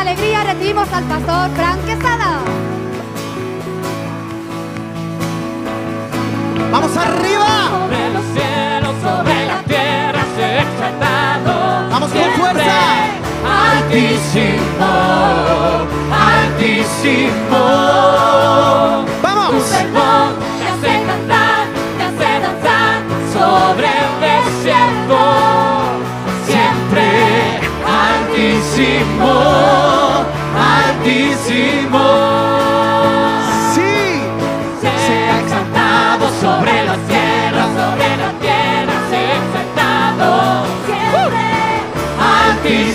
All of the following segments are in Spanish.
alegría recibimos al pastor Frank Quesada. ¡Vamos arriba! Sobre los cielos, sobre la tierra, se exaltado. ¡Vamos con fuerza! Altísimo, altísimo. Tu ¡Vamos!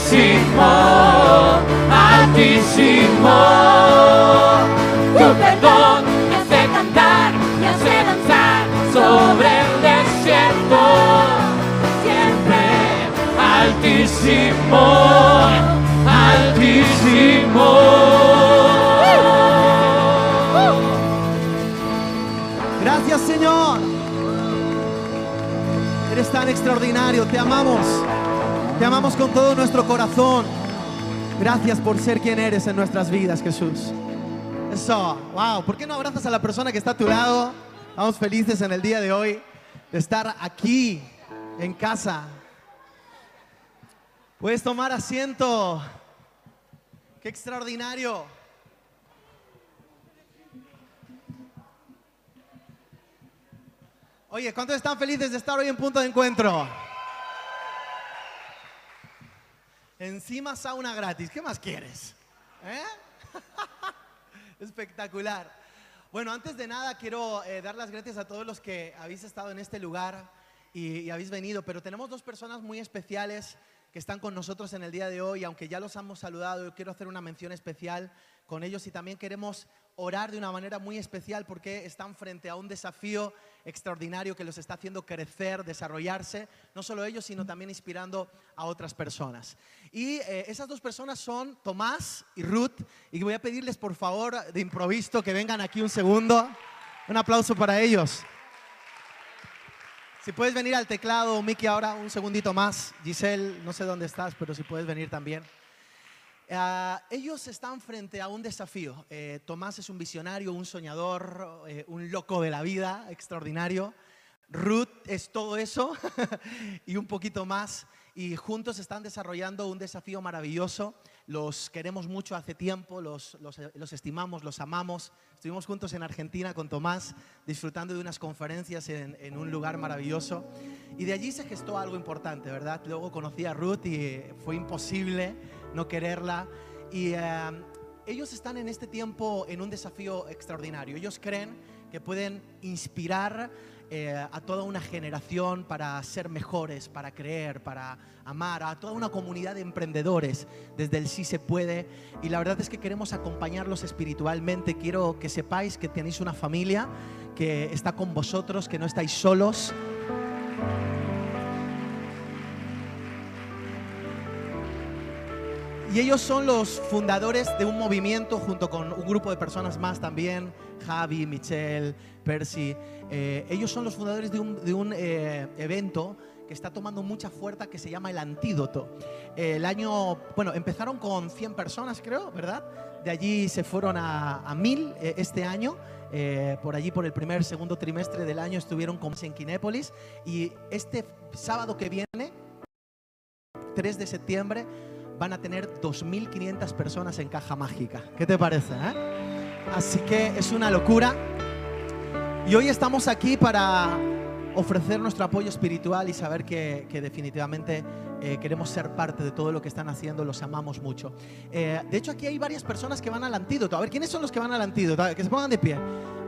Altísimo, altísimo. Tu perdón me hace cantar, me hace danzar sobre el desierto. Siempre altísimo, altísimo. Gracias Señor. Eres tan extraordinario, te amamos. Te amamos con todo nuestro corazón. Gracias por ser quien eres en nuestras vidas, Jesús. Eso, wow. ¿Por qué no abrazas a la persona que está a tu lado? Estamos felices en el día de hoy de estar aquí en casa. Puedes tomar asiento. Qué extraordinario. Oye, ¿cuántos están felices de estar hoy en punto de encuentro? Encima sauna gratis, ¿qué más quieres? ¿Eh? Espectacular. Bueno, antes de nada quiero eh, dar las gracias a todos los que habéis estado en este lugar y, habéis venido, pero tenemos dos personas muy especiales que están con nosotros en el día de hoy, aunque ya los hemos saludado, quiero hacer una mención especial con ellos y también queremos orar de una manera muy especial porque están frente a un desafío extraordinario que los está haciendo crecer, desarrollarse, no solo ellos, sino también inspirando a otras personas. Y eh, esas dos personas son Tomás y Ruth, y voy a pedirles por favor de improviso que vengan aquí un segundo. Un aplauso para ellos. Si puedes venir al teclado, Miki, ahora un segundito más. Giselle, no sé dónde estás, pero si puedes venir también. Ah, ellos están frente a un desafío. Eh, Tomás es un visionario, un soñador, eh, un loco de la vida, extraordinario. Ruth es todo eso y un poquito más. Y juntos están desarrollando un desafío maravilloso. Los queremos mucho hace tiempo, los, los- los estimamos, los amamos. Estuvimos juntos en Argentina con Tomás, disfrutando de unas conferencias en, en un lugar maravilloso. Y de allí se gestó algo importante, ¿verdad? Luego conocí a Ruth y fue imposible no quererla. Y ellos están en este tiempo en un desafío extraordinario. Ellos creen que pueden inspirar eh, a toda una generación para ser mejores, para creer, para amar, a toda una comunidad de emprendedores desde el sí se puede. Y la verdad es que queremos acompañarlos espiritualmente. Quiero que sepáis que tenéis una familia que está con vosotros, que no estáis solos. Y ellos son los fundadores de un movimiento junto con un grupo de personas más también, Javi, Michelle, Percy. Eh, ellos son los fundadores de un, de un, eh, evento que está tomando mucha fuerza que se llama El Antídoto. Eh, el año, bueno, empezaron con 100 personas creo, ¿verdad? De allí se fueron a, a 1000 eh, este año. Eh, por allí, por el primer, segundo trimestre del año, estuvieron con en Kinépolis. Y este sábado que viene, 3 de septiembre, van a tener 2.500 personas en caja mágica. ¿Qué te parece? eh? Así que es una locura. Y hoy estamos aquí para ofrecer nuestro apoyo espiritual y saber que, que definitivamente eh, queremos ser parte de todo lo que están haciendo, los amamos mucho. Eh, de hecho, aquí hay varias personas que van al antídoto. A ver, ¿quiénes son los que van al antídoto? Ver, que se pongan de pie.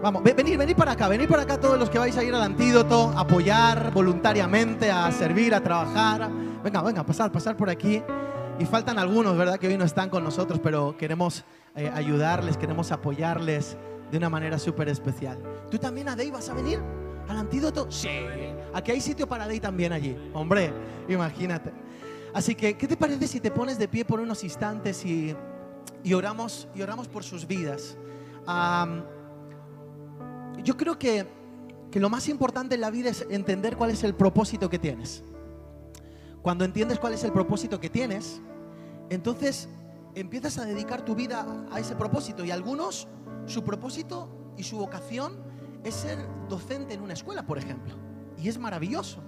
Vamos, ve- venid, venid para acá, venid para acá todos los que vais a ir al antídoto, apoyar voluntariamente, a servir, a trabajar. Venga, venga, pasar, pasar por aquí. Y faltan algunos, ¿verdad? Que hoy no están con nosotros, pero queremos eh, ayudarles, queremos apoyarles de una manera súper especial. ¿Tú también, Adey, vas a venir al antídoto? Sí. Aquí hay sitio para Adey también allí. Hombre, imagínate. Así que, ¿qué te parece si te pones de pie por unos instantes y, y oramos, y oramos por sus vidas? Am, yo creo que, que lo más importante en la vida es entender cuál es el propósito que tienes. Cuando entiendes cuál es el propósito que tienes, entonces empiezas a dedicar tu vida a ese propósito. Y algunos, su propósito y su vocación es ser docente en una escuela, por ejemplo. Y es maravilloso.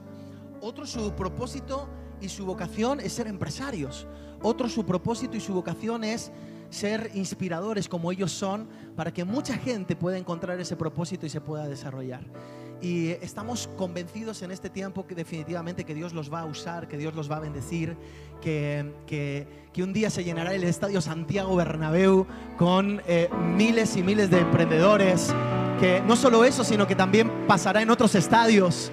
Otros, su propósito y su vocación es ser empresarios. Otros, su propósito y su vocación es ser inspiradores como ellos son para que mucha gente pueda encontrar ese propósito y se pueda desarrollar. Y estamos convencidos en este tiempo que definitivamente que Dios los va a usar, que Dios los va a bendecir, que, que, que un día se llenará el Estadio Santiago Bernabéu con eh, miles y miles de emprendedores, que no solo eso, sino que también pasará en otros estadios.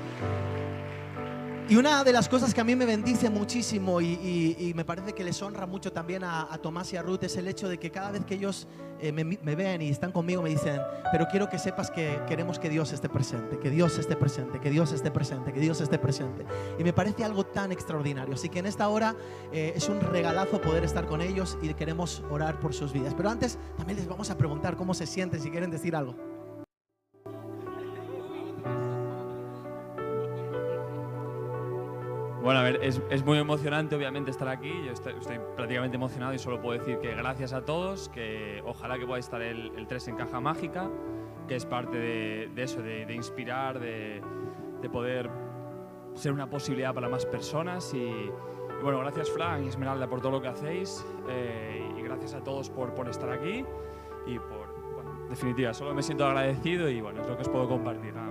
Y una de las cosas que a mí me bendice muchísimo y, me parece que les honra mucho también a, a Tomás y a Ruth es el hecho de que cada vez que ellos eh, me, me ven y están conmigo me dicen, pero quiero que sepas que queremos que Dios esté presente, que Dios esté presente, que Dios esté presente, que Dios esté presente. Y me parece algo tan extraordinario. Así que en esta hora eh, es un regalazo poder estar con ellos y queremos orar por sus vidas. Pero antes también les vamos a preguntar cómo se sienten, si quieren decir algo. Bueno, a ver, es, es muy emocionante obviamente estar aquí. Yo estoy, estoy prácticamente emocionado y solo puedo decir que gracias a todos, que ojalá que podáis estar el, el 3 en Caja Mágica, que es parte de, eso, de, inspirar, de, de poder ser una posibilidad para más personas. Y, bueno, gracias Fran y Esmeralda por todo lo que hacéis eh, y gracias a todos por, por estar aquí y por, bueno, en definitiva, solo me siento agradecido y bueno, es lo que os puedo compartir, nada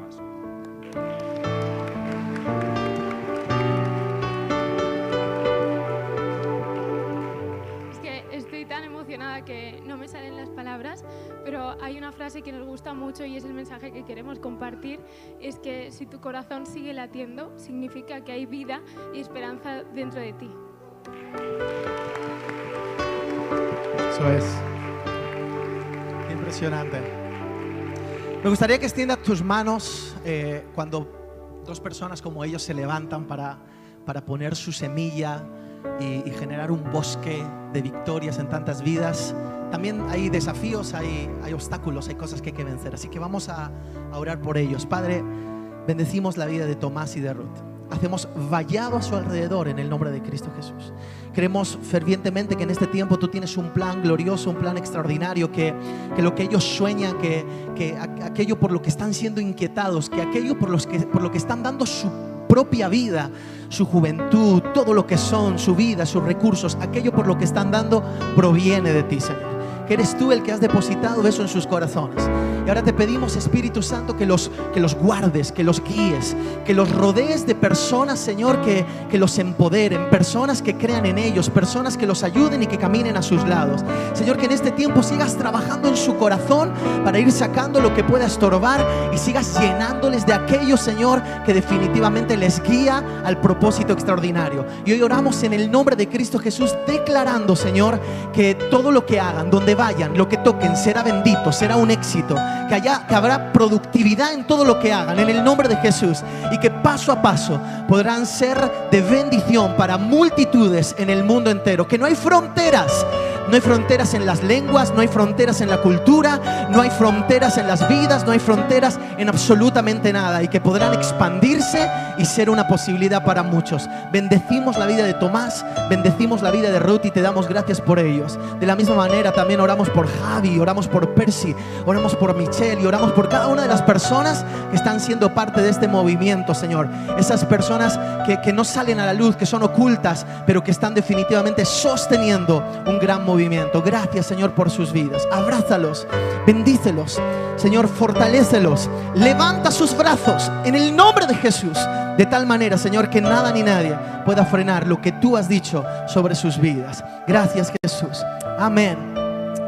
frase que nos gusta mucho y es el mensaje que queremos compartir, es que si tu corazón sigue latiendo, significa que hay vida y esperanza dentro de ti. Eso es. Impresionante. Me gustaría que extiendas tus manos eh, cuando dos personas como ellos se levantan para, para poner su semilla y, y generar un bosque de victorias en tantas vidas. También hay desafíos, hay, obstáculos, hay cosas que hay que vencer. Así que vamos a, orar por ellos. Padre, bendecimos la vida de Tomás y de Ruth. Hacemos vallado a su alrededor en el nombre de Cristo Jesús. Creemos fervientemente que en este tiempo tú tienes un plan glorioso, un plan extraordinario, que, que lo que ellos sueñan, que, que aquello por lo que están siendo inquietados, que aquello por, los que, por lo que están dando su propia vida, su juventud, todo lo que son, su vida, sus recursos, aquello por lo que están dando proviene de ti, Señor. Que eres tú el que has depositado eso en sus corazones. Y ahora te pedimos, Espíritu Santo, que los, que los guardes, que los guíes, que los rodees de personas, Señor, que, que los empoderen, personas que crean en ellos, personas que los ayuden y que caminen a sus lados. Señor, que en este tiempo sigas trabajando en su corazón para ir sacando lo que pueda estorbar y sigas llenándoles de aquello, Señor, que definitivamente les guía al propósito extraordinario. Y hoy oramos en el nombre de Cristo Jesús, declarando, Señor, que todo lo que hagan, donde vayan, lo que toquen, será bendito, será un éxito, que, haya, que habrá productividad en todo lo que hagan, en el nombre de Jesús, y que paso a paso podrán ser de bendición para multitudes en el mundo entero, que no hay fronteras. No hay fronteras en las lenguas, no hay fronteras en la cultura, no hay fronteras en las vidas, no hay fronteras en absolutamente nada y que podrán expandirse y ser una posibilidad para muchos. Bendecimos la vida de Tomás, bendecimos la vida de Ruth y te damos gracias por ellos. De la misma manera también oramos por Javi, oramos por Percy, oramos por Michelle y oramos por cada una de las personas que están siendo parte de este movimiento, Señor. Esas personas que, que no salen a la luz, que son ocultas, pero que están definitivamente sosteniendo un gran movimiento. Gracias, Señor, por sus vidas. Abrázalos, bendícelos. Señor, fortalécelos. Levanta sus brazos en el nombre de Jesús. De tal manera, Señor, que nada ni nadie pueda frenar lo que tú has dicho sobre sus vidas. Gracias, Jesús. Amén.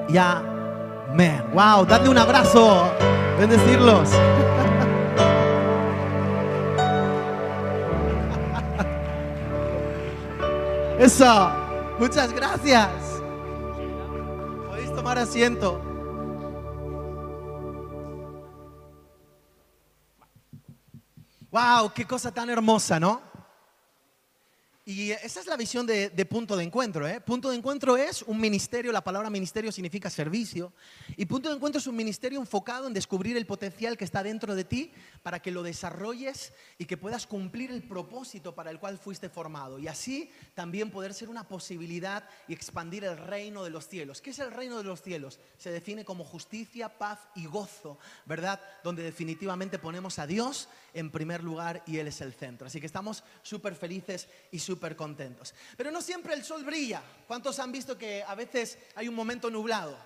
Y amén. Wow, dadle un abrazo. Bendecirlos. Eso. Muchas gracias. Tomar asiento. Wow, qué cosa tan hermosa, ¿no? Y esa es la visión de, Punto de Encuentro. ¿eh? Punto de Encuentro es un ministerio, la palabra ministerio significa servicio. Y Punto de Encuentro es un ministerio enfocado en descubrir el potencial que está dentro de ti para que lo desarrolles y que puedas cumplir el propósito para el cual fuiste formado. Y así también poder ser una posibilidad y expandir el reino de los cielos. ¿Qué es el reino de los cielos? Se define como justicia, paz y gozo, ¿verdad? Donde definitivamente ponemos a Dios en primer lugar y Él es el centro. Así que estamos súper felices y súper contentos. Pero no siempre el sol brilla. ¿Cuántos han visto que a veces hay un momento nublado?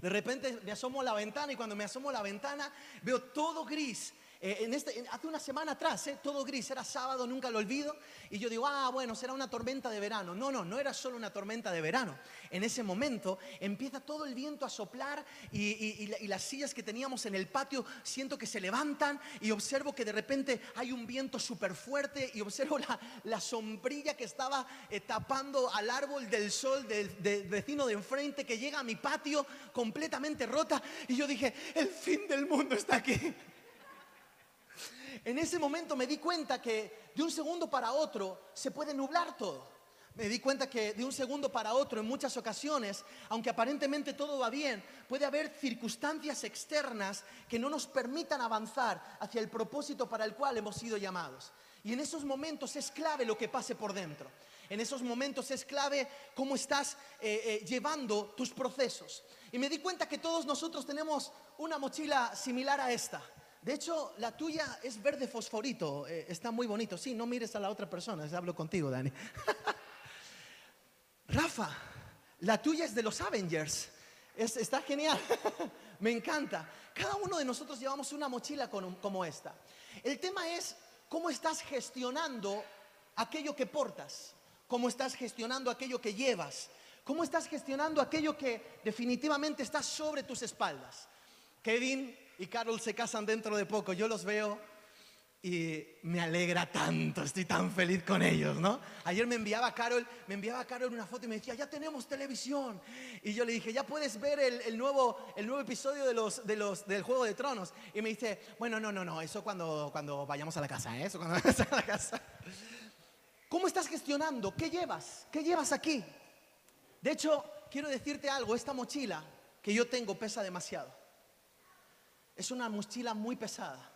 De repente me asomo a la ventana y cuando me asomo a la ventana veo todo gris eh, en este, hace una semana atrás, eh, todo gris, era sábado, nunca lo olvido, y yo digo, ah, bueno, será una tormenta de verano. No, no, no era solo una tormenta de verano. En ese momento empieza todo el viento a soplar y, las sillas que teníamos en el patio siento que se levantan y observo que de repente hay un viento súper fuerte y observo la, sombrilla que estaba eh, tapando al árbol del sol del, del vecino de enfrente que llega a mi patio completamente rota y yo dije, el fin del mundo está aquí. En ese momento me di cuenta que de un segundo para otro se puede nublar todo. Me di cuenta que de un segundo para otro, en muchas ocasiones, aunque aparentemente todo va bien, puede haber circunstancias externas que no nos permitan avanzar hacia el propósito para el cual hemos sido llamados. Y en esos momentos es clave lo que pase por dentro. En esos momentos es clave cómo estás eh, eh, llevando tus procesos. Y me di cuenta que todos nosotros tenemos una mochila similar a esta. De hecho, la tuya es verde fosforito, eh, está muy bonito. Sí, no mires a la otra persona, hablo contigo, Dani. Rafa, la tuya es de los Avengers. está genial, me encanta. Cada uno de nosotros llevamos una mochila como esta. El tema es cómo estás gestionando aquello que portas, cómo estás gestionando aquello que llevas, cómo estás gestionando aquello que definitivamente está sobre tus espaldas. Kevin y Carol se casan dentro de poco. Yo los veo y me alegra tanto, estoy tan feliz con ellos, ¿no? Ayer me enviaba Carol, me enviaba Carol una foto y me decía, ya tenemos televisión. Y yo le dije, ya puedes ver el, nuevo, episodio de los, de los, del Juego de Tronos. Y me dice, bueno, no, no, no, eso cuando, cuando vayamos a la casa, ¿eh? Eso cuando vayamos a la casa. ¿Cómo estás gestionando? ¿Qué llevas? ¿Qué llevas aquí? De hecho, quiero decirte algo, esta mochila que yo tengo pesa demasiado. Es una mochila muy pesada.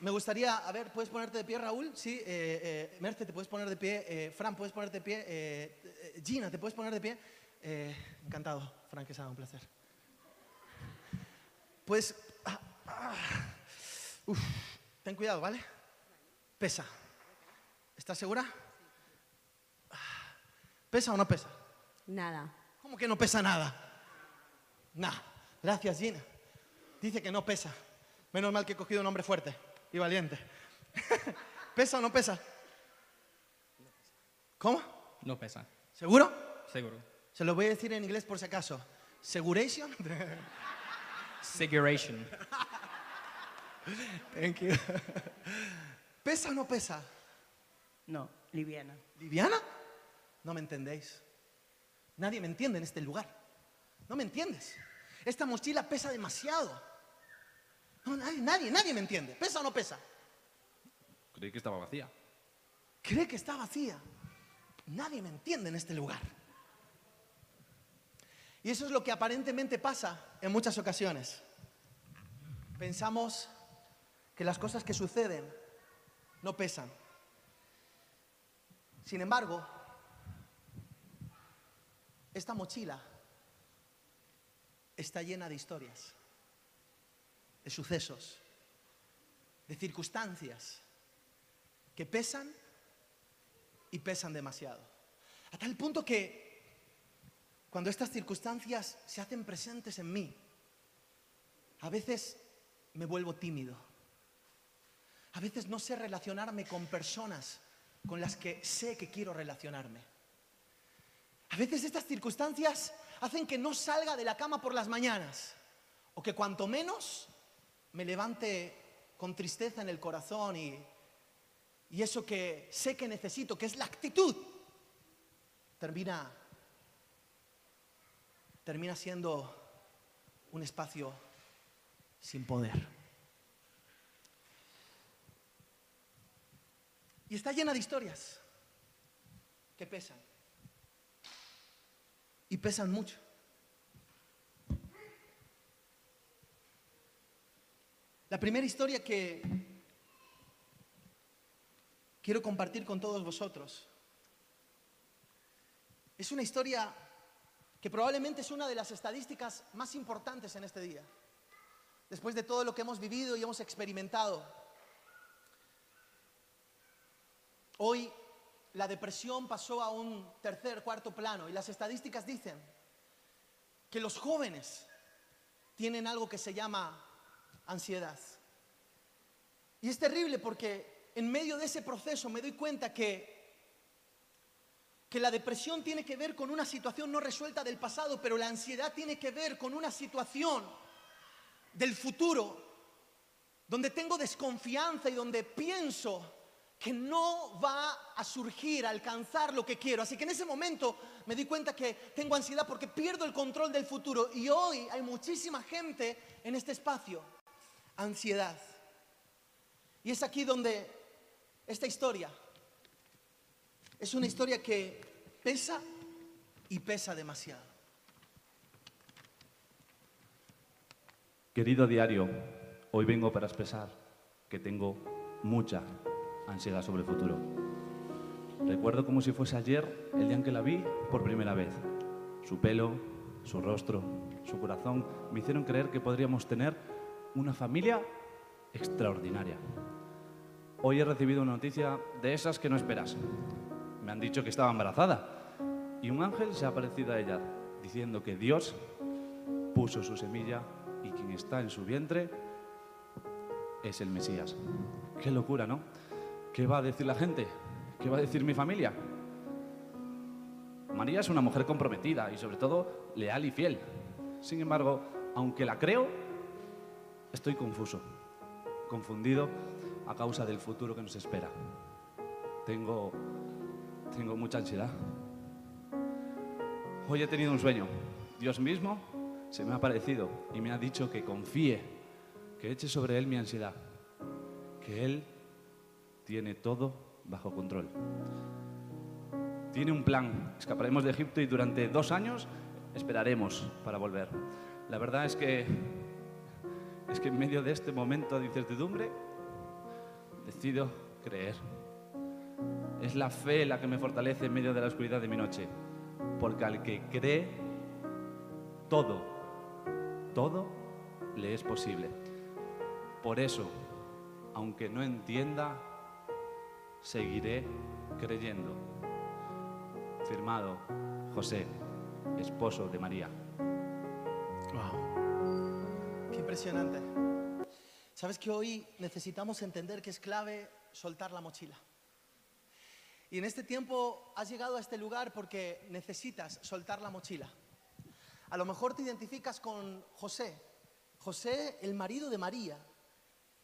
Me gustaría, a ver, ¿puedes ponerte de pie, Raúl? Sí, eh, eh Merce, ¿te puedes poner de pie? Eh, Fran, ¿puedes ponerte de pie? Gina, ¿te puedes poner de pie? encantado, Fran, que sea un placer. Pues, ah, ah, ten cuidado, ¿vale? Pesa. ¿Estás segura? ¿Pesa o no pesa? Nada. ¿Cómo que no pesa nada? Nada. Gracias, Gina. Dice que no pesa. Menos mal que he cogido un hombre fuerte y valiente. ¿Pesa o no pesa? ¿Cómo? No pesa. ¿Seguro? Seguro. Se lo voy a decir en inglés por si acaso. ¿Seguration? Seguration. Thank you. ¿Pesa o no pesa? No, liviana. ¿Liviana? No me entendéis. Nadie me entiende en este lugar. No me entiendes. Esta mochila pesa demasiado. nadie, nadie, me entiende. ¿Pesa o no pesa? Creí que estaba vacía. Cree que está vacía. Nadie me entiende en este lugar. Y eso es lo que aparentemente pasa en muchas ocasiones. Pensamos que las cosas que suceden no pesan. Sin embargo, esta mochila está llena de historias, de sucesos, de circunstancias que pesan y pesan demasiado. A tal punto que cuando estas circunstancias se hacen presentes en mí, a veces me vuelvo tímido. A veces no sé relacionarme con personas con las que sé que quiero relacionarme. A veces estas circunstancias hacen que no salga de la cama por las mañanas o que cuanto menos me levante con tristeza en el corazón y, y eso que sé que necesito, que es la actitud, termina, termina siendo un espacio sin poder. Y está llena de historias que pesan. Y pesan mucho. La primera historia que quiero compartir con todos vosotros es una historia que probablemente es una de las estadísticas más importantes en este día. Después de todo lo que hemos vivido y hemos experimentado, hoy la depresión pasó a un tercer, cuarto plano y las estadísticas dicen que los jóvenes tienen algo que se llama ansiedad. Y es terrible porque en medio de ese proceso me doy cuenta que que la depresión tiene que ver con una situación no resuelta del pasado, pero la ansiedad tiene que ver con una situación del futuro, donde tengo desconfianza y donde pienso que no va a surgir, a alcanzar lo que quiero. Así que en ese momento me di cuenta que tengo ansiedad porque pierdo el control del futuro. Y hoy hay muchísima gente en este espacio. Ansiedad. Y es aquí donde esta historia es una historia que pesa y pesa demasiado. Querido diario, hoy vengo para expresar que tengo mucha ansiedad sobre el futuro. Recuerdo como si fuese ayer el día en que la vi por primera vez. Su pelo, su rostro, su corazón me hicieron creer que podríamos tener una familia extraordinaria. Hoy he recibido una noticia de esas que no esperas. Me han dicho que estaba embarazada y un ángel se ha aparecido a ella diciendo que Dios puso su semilla y quien está en su vientre es el Mesías. Qué locura, ¿no? ¿Qué va a decir la gente? ¿Qué va a decir mi familia? María es una mujer comprometida y sobre todo leal y fiel. Sin embargo, aunque la creo, estoy confuso, confundido a causa del futuro que nos espera. Tengo tengo mucha ansiedad. Hoy he tenido un sueño. Dios mismo se me ha aparecido y me ha dicho que confíe, que eche sobre Él mi ansiedad, que Él tiene todo bajo control. Tiene un plan. Escaparemos de Egipto y durante dos años esperaremos para volver. La verdad es que es que en medio de este momento de incertidumbre decido creer. Es la fe la que me fortalece en medio de la oscuridad de mi noche. Porque al que cree, todo, todo le es posible. Por eso, aunque no entienda, seguiré creyendo. Firmado José, esposo de María. Wow. Qué impresionante. Sabes que hoy necesitamos entender que es clave soltar la mochila. Y en este tiempo has llegado a este lugar porque necesitas soltar la mochila. A lo mejor te identificas con José, José el marido de María.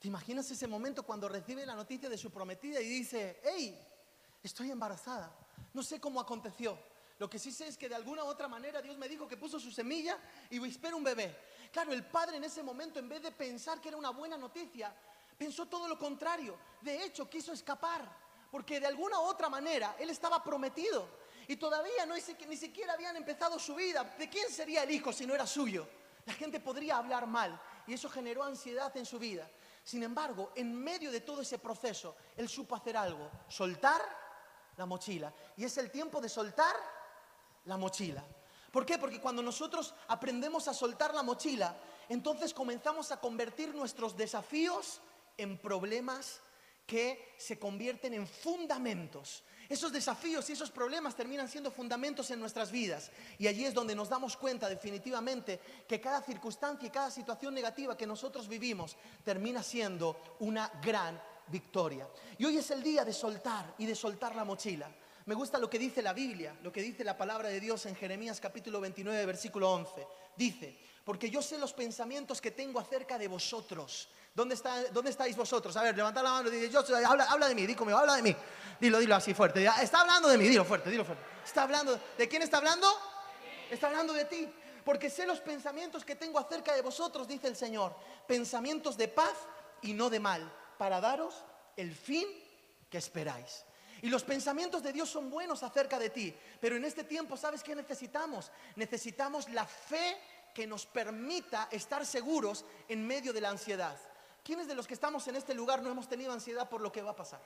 ¿Te imaginas ese momento cuando recibe la noticia de su prometida y dice, hey, estoy embarazada? No sé cómo aconteció. Lo que sí sé es que de alguna u otra manera Dios me dijo que puso su semilla y espero un bebé. Claro, el padre en ese momento, en vez de pensar que era una buena noticia, pensó todo lo contrario. De hecho, quiso escapar porque de alguna u otra manera él estaba prometido y todavía no, ni siquiera habían empezado su vida. ¿De quién sería el hijo si no era suyo? La gente podría hablar mal y eso generó ansiedad en su vida. Sin embargo, en medio de todo ese proceso, él supo hacer algo, soltar la mochila. Y es el tiempo de soltar la mochila. ¿Por qué? Porque cuando nosotros aprendemos a soltar la mochila, entonces comenzamos a convertir nuestros desafíos en problemas que se convierten en fundamentos. Esos desafíos y esos problemas terminan siendo fundamentos en nuestras vidas. Y allí es donde nos damos cuenta definitivamente que cada circunstancia y cada situación negativa que nosotros vivimos termina siendo una gran victoria. Y hoy es el día de soltar y de soltar la mochila. Me gusta lo que dice la Biblia, lo que dice la palabra de Dios en Jeremías capítulo 29, versículo 11. Dice, porque yo sé los pensamientos que tengo acerca de vosotros ¿Dónde, está, ¿Dónde estáis vosotros? A ver, levantad la mano y dice, yo, habla, habla de mí, di conmigo, habla de mí. Dilo, dilo así fuerte. Está hablando de mí, dilo fuerte, dilo fuerte. Está hablando, ¿de quién está hablando? Está hablando de ti. Porque sé los pensamientos que tengo acerca de vosotros, dice el Señor. Pensamientos de paz y no de mal, para daros el fin que esperáis. Y los pensamientos de Dios son buenos acerca de ti. Pero en este tiempo, ¿sabes qué necesitamos? Necesitamos la fe que nos permita estar seguros en medio de la ansiedad. ¿Quiénes de los que estamos en este lugar no hemos tenido ansiedad por lo que va a pasar?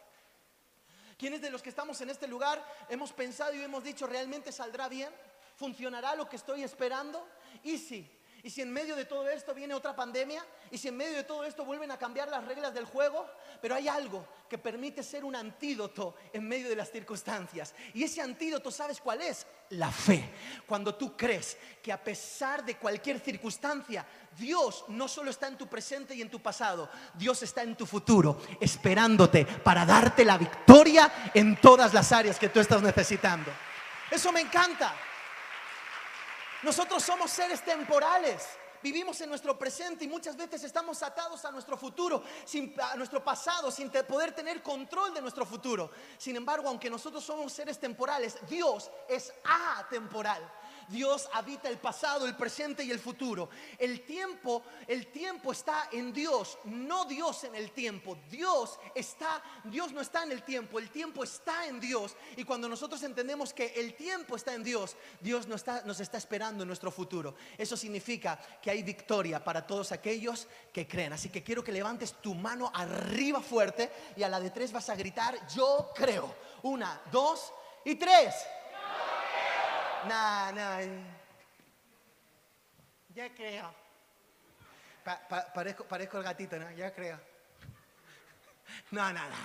¿Quiénes de los que estamos en este lugar hemos pensado y hemos dicho, ¿realmente saldrá bien? ¿Funcionará lo que estoy esperando? Y si, y si en medio de todo esto viene otra pandemia, y si en medio de todo esto vuelven a cambiar las reglas del juego, pero hay algo que permite ser un antídoto en medio de las circunstancias. Y ese antídoto, ¿sabes cuál es? La fe. Cuando tú crees que a pesar de cualquier circunstancia, Dios no solo está en tu presente y en tu pasado, Dios está en tu futuro, esperándote para darte la victoria en todas las áreas que tú estás necesitando. Eso me encanta. Nosotros somos seres temporales. Vivimos en nuestro presente y muchas veces estamos atados a nuestro futuro, sin, a nuestro pasado, sin poder tener control de nuestro futuro. Sin embargo, aunque nosotros somos seres temporales, Dios es atemporal. Dios habita el pasado, el presente y el futuro. El tiempo, el tiempo está en Dios, no Dios en el tiempo. Dios está, Dios no está en el tiempo, el tiempo está en Dios. Y cuando nosotros entendemos que el tiempo está en Dios, Dios nos está, nos está esperando en nuestro futuro. Eso significa que hay victoria para todos aquellos que creen. Así que quiero que levantes tu mano arriba fuerte y a la de tres vas a gritar, yo creo. Una, dos y tres. Nah, nah. Ya creo. Pa- pa- parezco, parezco el gatito, ¿no? Ya creo. No, no, no.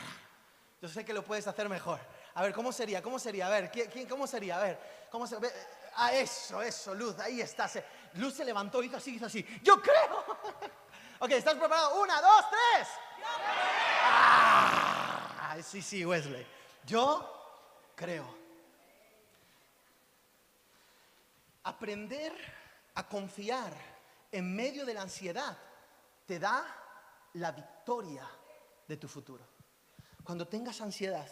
Yo sé que lo puedes hacer mejor. A ver, ¿cómo sería? ¿Cómo sería? A ver, ¿quién, cómo sería? A ver, ¿cómo se? Ah, eso, eso, Luz, ahí está. Luz se levantó, hizo así, hizo así. ¡Yo creo! ok, ¿estás preparado? Una, dos, tres. Ah, sí, sí, Wesley. Yo creo. Aprender a confiar en medio de la ansiedad te da la victoria de tu futuro. Cuando tengas ansiedad,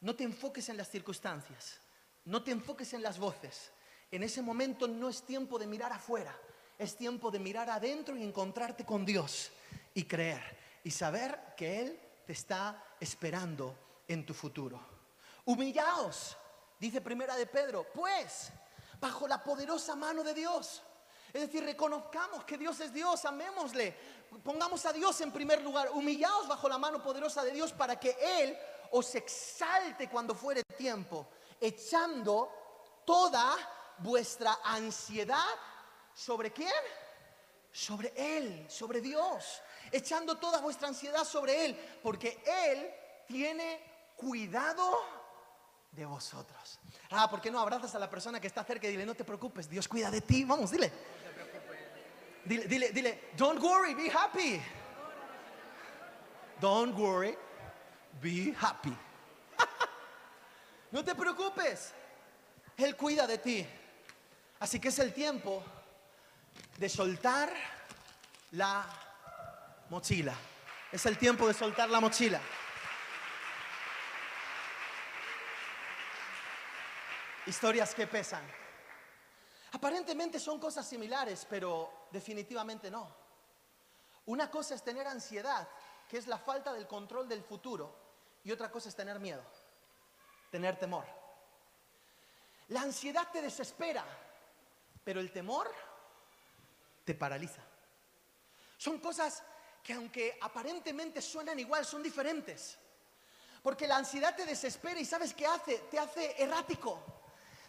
no te enfoques en las circunstancias, no te enfoques en las voces. En ese momento no es tiempo de mirar afuera, es tiempo de mirar adentro y encontrarte con Dios y creer y saber que Él te está esperando en tu futuro. Humillaos, dice primera de Pedro, pues bajo la poderosa mano de Dios. Es decir, reconozcamos que Dios es Dios, amémosle, pongamos a Dios en primer lugar, humillaos bajo la mano poderosa de Dios para que Él os exalte cuando fuere tiempo, echando toda vuestra ansiedad sobre quién? Sobre Él, sobre Dios, echando toda vuestra ansiedad sobre Él, porque Él tiene cuidado de vosotros. Ah, ¿por qué no abrazas a la persona que está cerca y dile, no te preocupes, Dios cuida de ti? Vamos, dile. Dile, dile, dile, don't worry, be happy. Don't worry, be happy. no te preocupes, Él cuida de ti. Así que es el tiempo de soltar la mochila. Es el tiempo de soltar la mochila. Historias que pesan. Aparentemente son cosas similares, pero definitivamente no. Una cosa es tener ansiedad, que es la falta del control del futuro, y otra cosa es tener miedo, tener temor. La ansiedad te desespera, pero el temor te paraliza. Son cosas que aunque aparentemente suenan igual, son diferentes. Porque la ansiedad te desespera y ¿sabes qué hace? Te hace errático.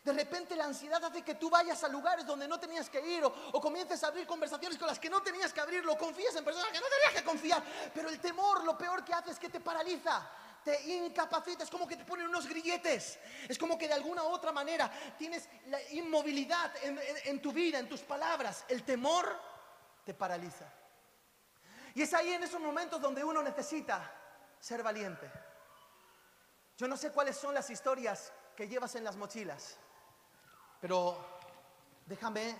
De repente la ansiedad hace que tú vayas a lugares donde no tenías que ir o, comiences a abrir conversaciones con las que no tenías que abrir, lo confías en personas que no tenías que confiar. Pero el temor lo peor que hace es que te paraliza, te incapacita, es como que te ponen unos grilletes. Es como que de alguna otra manera tienes la inmovilidad en tu vida, en tus palabras. El temor te paraliza. Y es ahí en esos momentos donde uno necesita ser valiente. Yo no sé cuáles son las historias que llevas en las mochilas, pero déjame,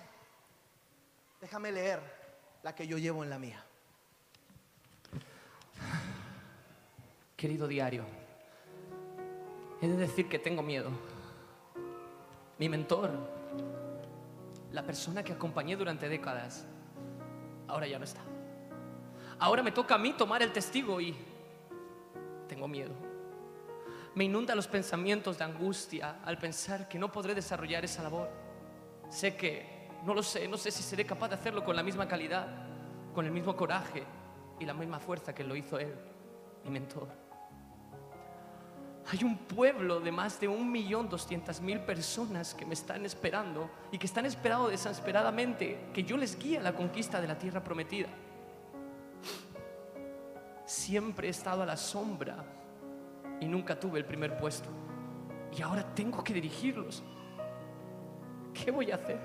déjame leer la que yo llevo en la mía. Querido diario, he de decir que tengo miedo. Mi mentor, la persona que acompañé durante décadas, ahora ya no está. Ahora me toca a mí tomar el testigo y tengo miedo. Me inunda los pensamientos de angustia al pensar que no podré desarrollar esa labor. Sé que, no lo sé, no sé si seré capaz de hacerlo con la misma calidad, con el mismo coraje y la misma fuerza que lo hizo él, mi mentor. Hay un pueblo de más de un millón doscientas mil personas que me están esperando y que están esperando desesperadamente que yo les guíe a la conquista de la tierra prometida. Siempre he estado a la sombra y nunca tuve el primer puesto. Y ahora tengo que dirigirlos. ¿Qué voy a hacer?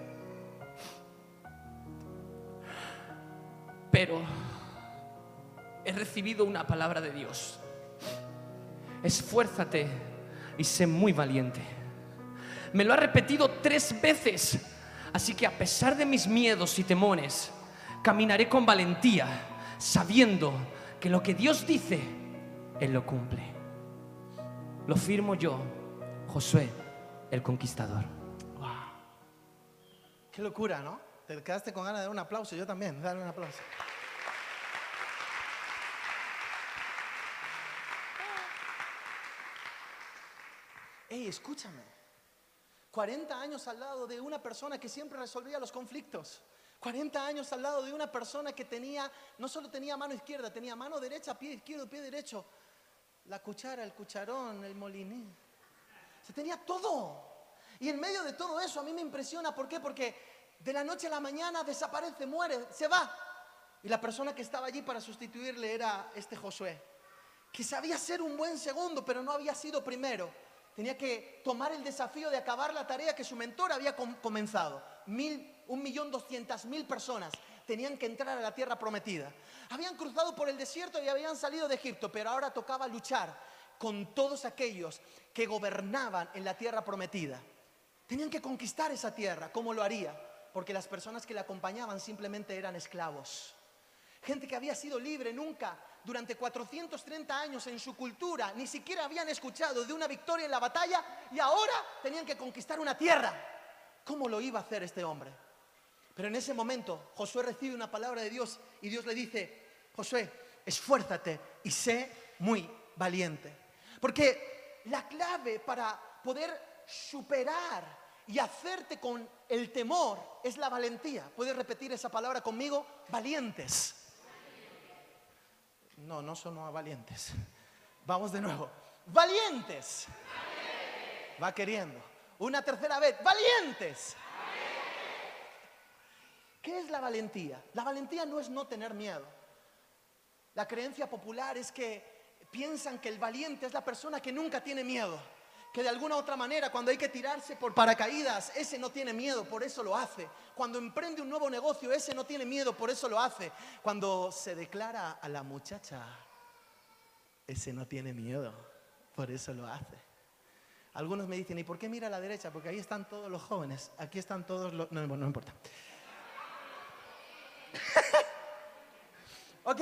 Pero he recibido una palabra de Dios. Esfuérzate y sé muy valiente. Me lo ha repetido tres veces. Así que a pesar de mis miedos y temores, caminaré con valentía, sabiendo que lo que Dios dice, Él lo cumple. Lo firmo yo, Josué, el conquistador. Qué locura, ¿no? Te quedaste con ganas de dar un aplauso, yo también, dale un aplauso. Ey, escúchame. 40 años al lado de una persona que siempre resolvía los conflictos. 40 años al lado de una persona que tenía, no solo tenía mano izquierda, tenía mano derecha, pie izquierdo, pie derecho. La cuchara, el cucharón, el molinín. Se tenía todo. Y en medio de todo eso a mí me impresiona, ¿por qué? Porque de la noche a la mañana desaparece, muere, se va. Y la persona que estaba allí para sustituirle era este Josué, que sabía ser un buen segundo, pero no había sido primero. Tenía que tomar el desafío de acabar la tarea que su mentor había com- comenzado. Mil, un millón doscientas mil personas tenían que entrar a la tierra prometida. Habían cruzado por el desierto y habían salido de Egipto, pero ahora tocaba luchar con todos aquellos que gobernaban en la tierra prometida. Tenían que conquistar esa tierra. ¿Cómo lo haría? Porque las personas que le acompañaban simplemente eran esclavos. Gente que había sido libre nunca durante 430 años en su cultura, ni siquiera habían escuchado de una victoria en la batalla y ahora tenían que conquistar una tierra. ¿Cómo lo iba a hacer este hombre? Pero en ese momento Josué recibe una palabra de Dios y Dios le dice, Josué, esfuérzate y sé muy valiente. Porque la clave para poder superar y hacerte con el temor es la valentía. ¿Puedes repetir esa palabra conmigo? Valientes. No, no son valientes. Vamos de nuevo. Valientes. Va queriendo. Una tercera vez. Valientes. ¿Qué es la valentía? La valentía no es no tener miedo. La creencia popular es que piensan que el valiente es la persona que nunca tiene miedo. Que de alguna otra manera, cuando hay que tirarse por paracaídas, ese no tiene miedo, por eso lo hace. Cuando emprende un nuevo negocio, ese no tiene miedo, por eso lo hace. Cuando se declara a la muchacha, ese no tiene miedo, por eso lo hace. Algunos me dicen, ¿y por qué mira a la derecha? Porque ahí están todos los jóvenes, aquí están todos los... No, no importa. ok,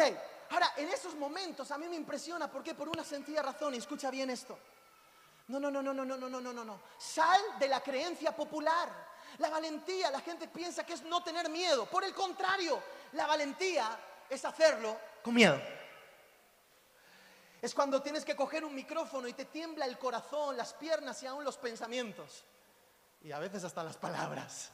ahora, en esos momentos a mí me impresiona, ¿por qué? Por una sencilla razón, y escucha bien esto. No, no, no, no, no, no, no, no, no, no. Sal de la creencia popular. La valentía, la gente piensa que es no tener miedo. Por el contrario, la valentía es hacerlo con miedo. Es cuando tienes que coger un micrófono y te tiembla el corazón, las piernas y aún los pensamientos. Y a veces hasta las palabras.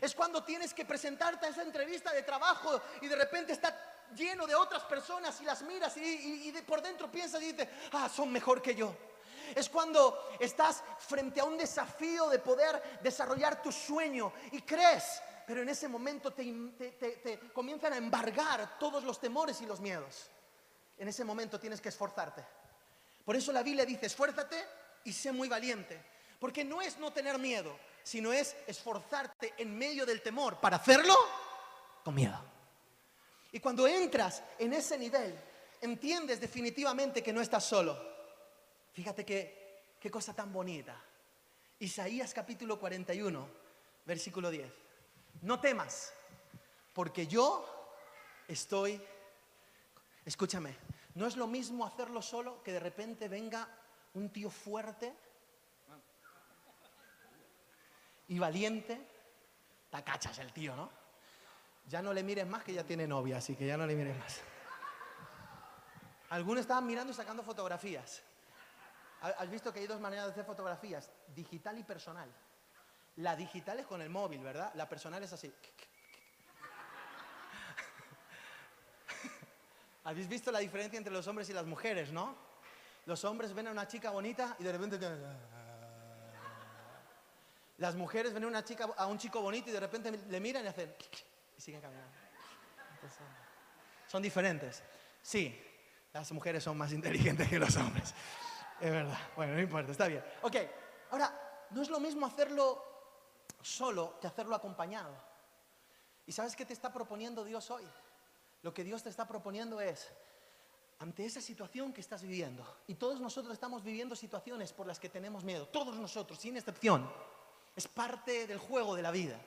Es cuando tienes que presentarte a esa entrevista de trabajo y de repente está lleno de otras personas y las miras y, por dentro piensas y dices, ah, son mejor que yo. Es cuando estás frente a un desafío de poder desarrollar tu sueño y crees, pero en ese momento te comienzan a embargar todos los temores y los miedos. En ese momento tienes que esforzarte. Por eso la Biblia dice, esfuérzate y sé muy valiente. Porque no es no tener miedo, sino es esforzarte en medio del temor para hacerlo con miedo. Y cuando entras en ese nivel, entiendes definitivamente que no estás solo. Fíjate qué, qué cosa tan bonita. Isaías capítulo 41, versículo 10. No temas, porque yo estoy... Escúchame, no es lo mismo hacerlo solo que de repente venga un tío fuerte y valiente. Tacachas el tío, ¿no? Ya no le mires más que ya tiene novia, así que ya no le mires más. Algunos estaban mirando y sacando fotografías. ¿Ha- ¿Has visto que hay dos maneras de hacer fotografías? Digital y personal. La digital es con el móvil, ¿verdad? La personal es así. ¿Habéis visto la diferencia entre los hombres y las mujeres, no? Los hombres ven a una chica bonita y de repente... Las mujeres ven a una chica, a un chico bonito y de repente le miran y hacen... Y siguen caminando. Entonces, son diferentes. Sí, las mujeres son más inteligentes que los hombres. Es verdad. Bueno, no importa, está bien. Ok, ahora, no es lo mismo hacerlo solo que hacerlo acompañado. ¿Y sabes qué te está proponiendo Dios hoy? Lo que Dios te está proponiendo es, ante esa situación que estás viviendo, y todos nosotros estamos viviendo situaciones por las que tenemos miedo, todos nosotros, sin excepción, es parte del juego de la vida.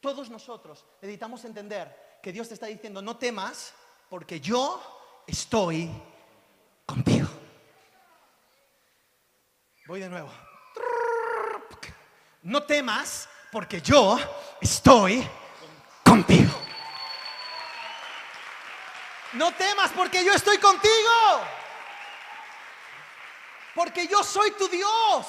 Todos nosotros necesitamos entender que Dios te está diciendo, no temas, porque yo estoy contigo. Voy de nuevo. No temas, porque yo estoy contigo. No temas, porque yo estoy contigo. Porque yo soy tu Dios,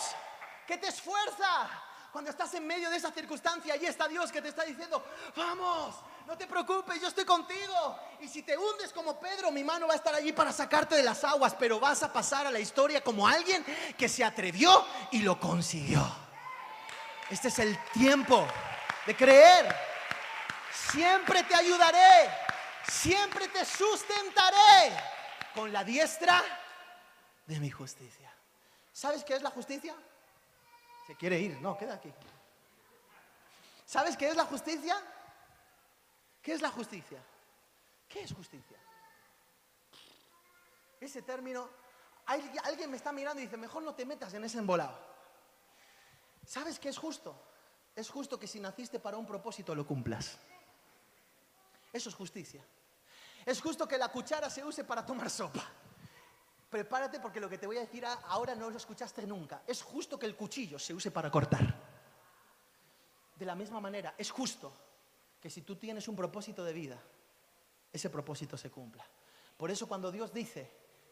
que te esfuerza. Cuando estás en medio de esa circunstancia, ahí está Dios que te está diciendo, vamos, no te preocupes, yo estoy contigo. Y si te hundes como Pedro, mi mano va a estar allí para sacarte de las aguas, pero vas a pasar a la historia como alguien que se atrevió y lo consiguió. Este es el tiempo de creer. Siempre te ayudaré, siempre te sustentaré con la diestra de mi justicia. ¿Sabes qué es la justicia? Se quiere ir, no, queda aquí. ¿Sabes qué es la justicia? ¿Qué es la justicia? ¿Qué es justicia? Ese término, alguien me está mirando y dice, mejor no te metas en ese embolado. ¿Sabes qué es justo? Es justo que si naciste para un propósito lo cumplas. Eso es justicia. Es justo que la cuchara se use para tomar sopa. Prepárate porque lo que te voy a decir ahora no lo escuchaste nunca. Es justo que el cuchillo se use para cortar. De la misma manera, es justo que si tú tienes un propósito de vida, ese propósito se cumpla. Por eso cuando Dios dice,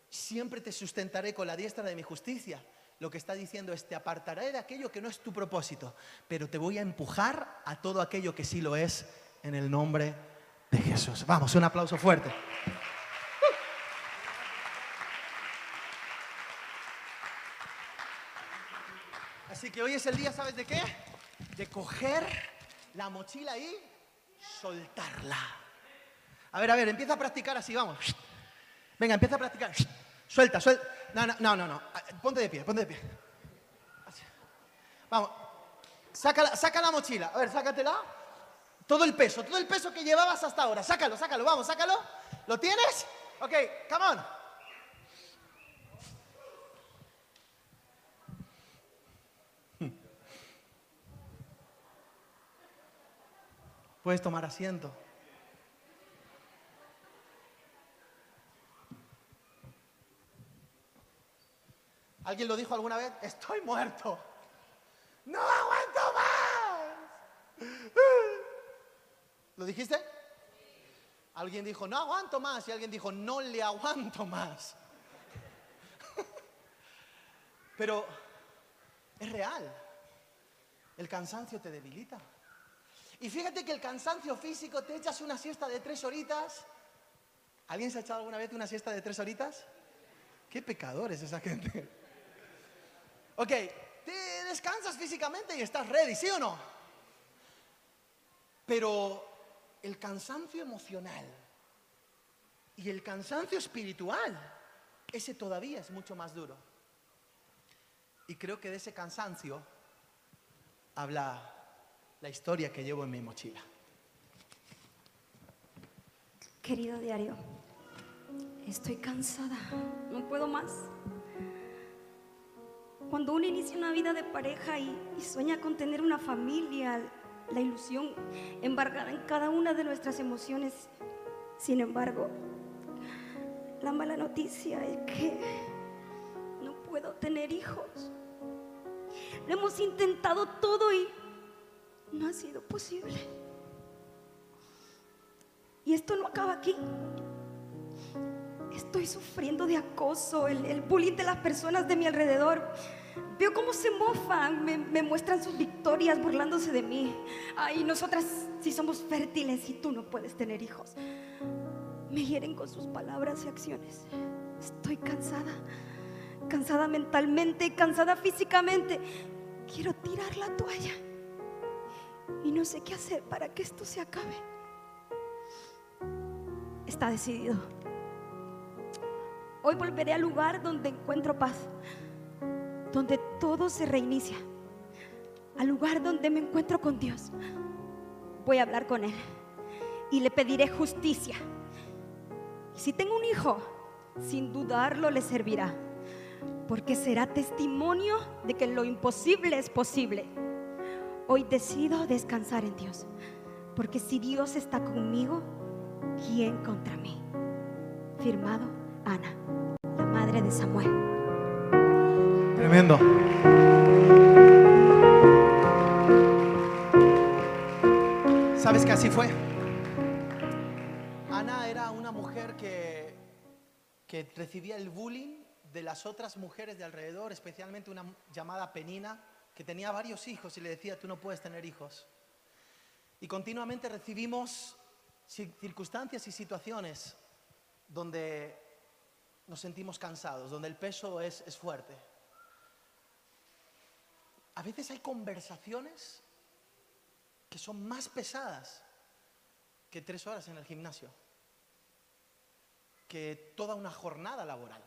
siempre te sustentaré con la diestra de mi justicia, lo que está diciendo es, te apartaré de aquello que no es tu propósito, pero te voy a empujar a todo aquello que sí lo es en el nombre de Jesús. Vamos, un aplauso fuerte. Así que hoy es el día, ¿sabes de qué? De coger la mochila y soltarla. A ver, a ver, empieza a practicar así, vamos. Venga, empieza a practicar. Suelta, suelta. No, no, no, no, no. Ponte de pie, ponte de pie. Vamos. Saca saca la mochila. A ver, sácatela. Todo el peso, todo el peso que llevabas hasta ahora. Sácalo, sácalo, vamos, sácalo. ¿Lo tienes? Ok, come on. Puedes tomar asiento. ¿Alguien lo dijo alguna vez? Estoy muerto. No aguanto más. ¿Lo dijiste? Alguien dijo, no aguanto más. Y alguien dijo, no le aguanto más. Pero es real. El cansancio te debilita. Y fíjate que el cansancio físico te echas una siesta de tres horitas. ¿Alguien se ha echado alguna vez una siesta de tres horitas? Qué pecadores esa gente. Ok, te descansas físicamente y estás ready, ¿sí o no? Pero el cansancio emocional y el cansancio espiritual, ese todavía es mucho más duro. Y creo que de ese cansancio habla la historia que llevo en mi mochila. Querido diario, estoy cansada, no puedo más. Cuando uno inicia una vida de pareja y, sueña con tener una familia, la ilusión embargada en cada una de nuestras emociones, sin embargo, la mala noticia es que no puedo tener hijos. Lo hemos intentado todo y no ha sido posible. Y esto no acaba aquí. Estoy sufriendo de acoso, el, el bullying de las personas de mi alrededor. Veo cómo se mofan, me, muestran sus victorias burlándose de mí. Ay, nosotras sí somos fértiles y tú no puedes tener hijos. Me hieren con sus palabras y acciones. Estoy cansada, cansada mentalmente, cansada físicamente. Quiero tirar la toalla y no sé qué hacer para que esto se acabe. Está decidido. Hoy volveré al lugar donde encuentro paz, donde todo se reinicia, al lugar donde me encuentro con Dios. Voy a hablar con Él y le pediré justicia. Y si tengo un hijo, sin dudarlo le servirá, porque será testimonio de que lo imposible es posible. Hoy decido descansar en Dios, porque si Dios está conmigo, ¿quién contra mí? Firmado Ana, la madre de Samuel. Tremendo. ¿Sabes que así fue? Ana era una mujer que, que recibía el bullying de las otras mujeres de alrededor, especialmente una llamada Penina, que tenía varios hijos y le decía, tú no puedes tener hijos. Y continuamente recibimos ci- circunstancias y situaciones donde nos sentimos cansados, donde el peso es, es fuerte. A veces hay conversaciones que son más pesadas que tres horas en el gimnasio, que toda una jornada laboral.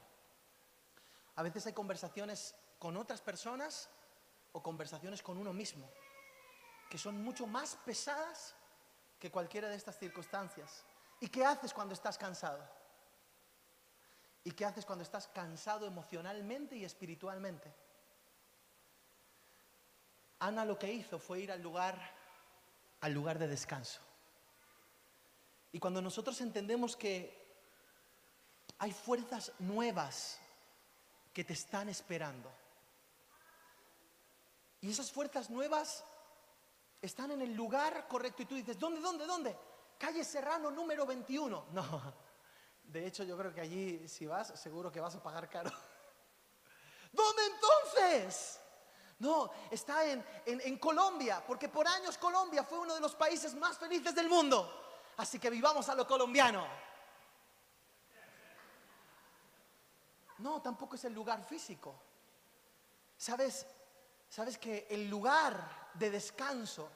A veces hay conversaciones con otras personas o conversaciones con uno mismo, que son mucho más pesadas que cualquiera de estas circunstancias. ¿Y qué haces cuando estás cansado? ¿Y qué haces cuando estás cansado emocionalmente y espiritualmente? Ana lo que hizo fue ir al lugar al lugar de descanso. Y cuando nosotros entendemos que hay fuerzas nuevas que te están esperando. Y esas fuerzas nuevas están en el lugar correcto y tú dices, ¿dónde, dónde, dónde? Calle Serrano número 21. No, de hecho yo creo que allí si vas, seguro que vas a pagar caro. ¿Dónde entonces? No, está en, en- Colombia, porque por años Colombia fue uno de los países más felices del mundo. Así que vivamos a lo colombiano. No, tampoco es el lugar físico. ¿Sabes? ¿Sabes que el lugar de descanso,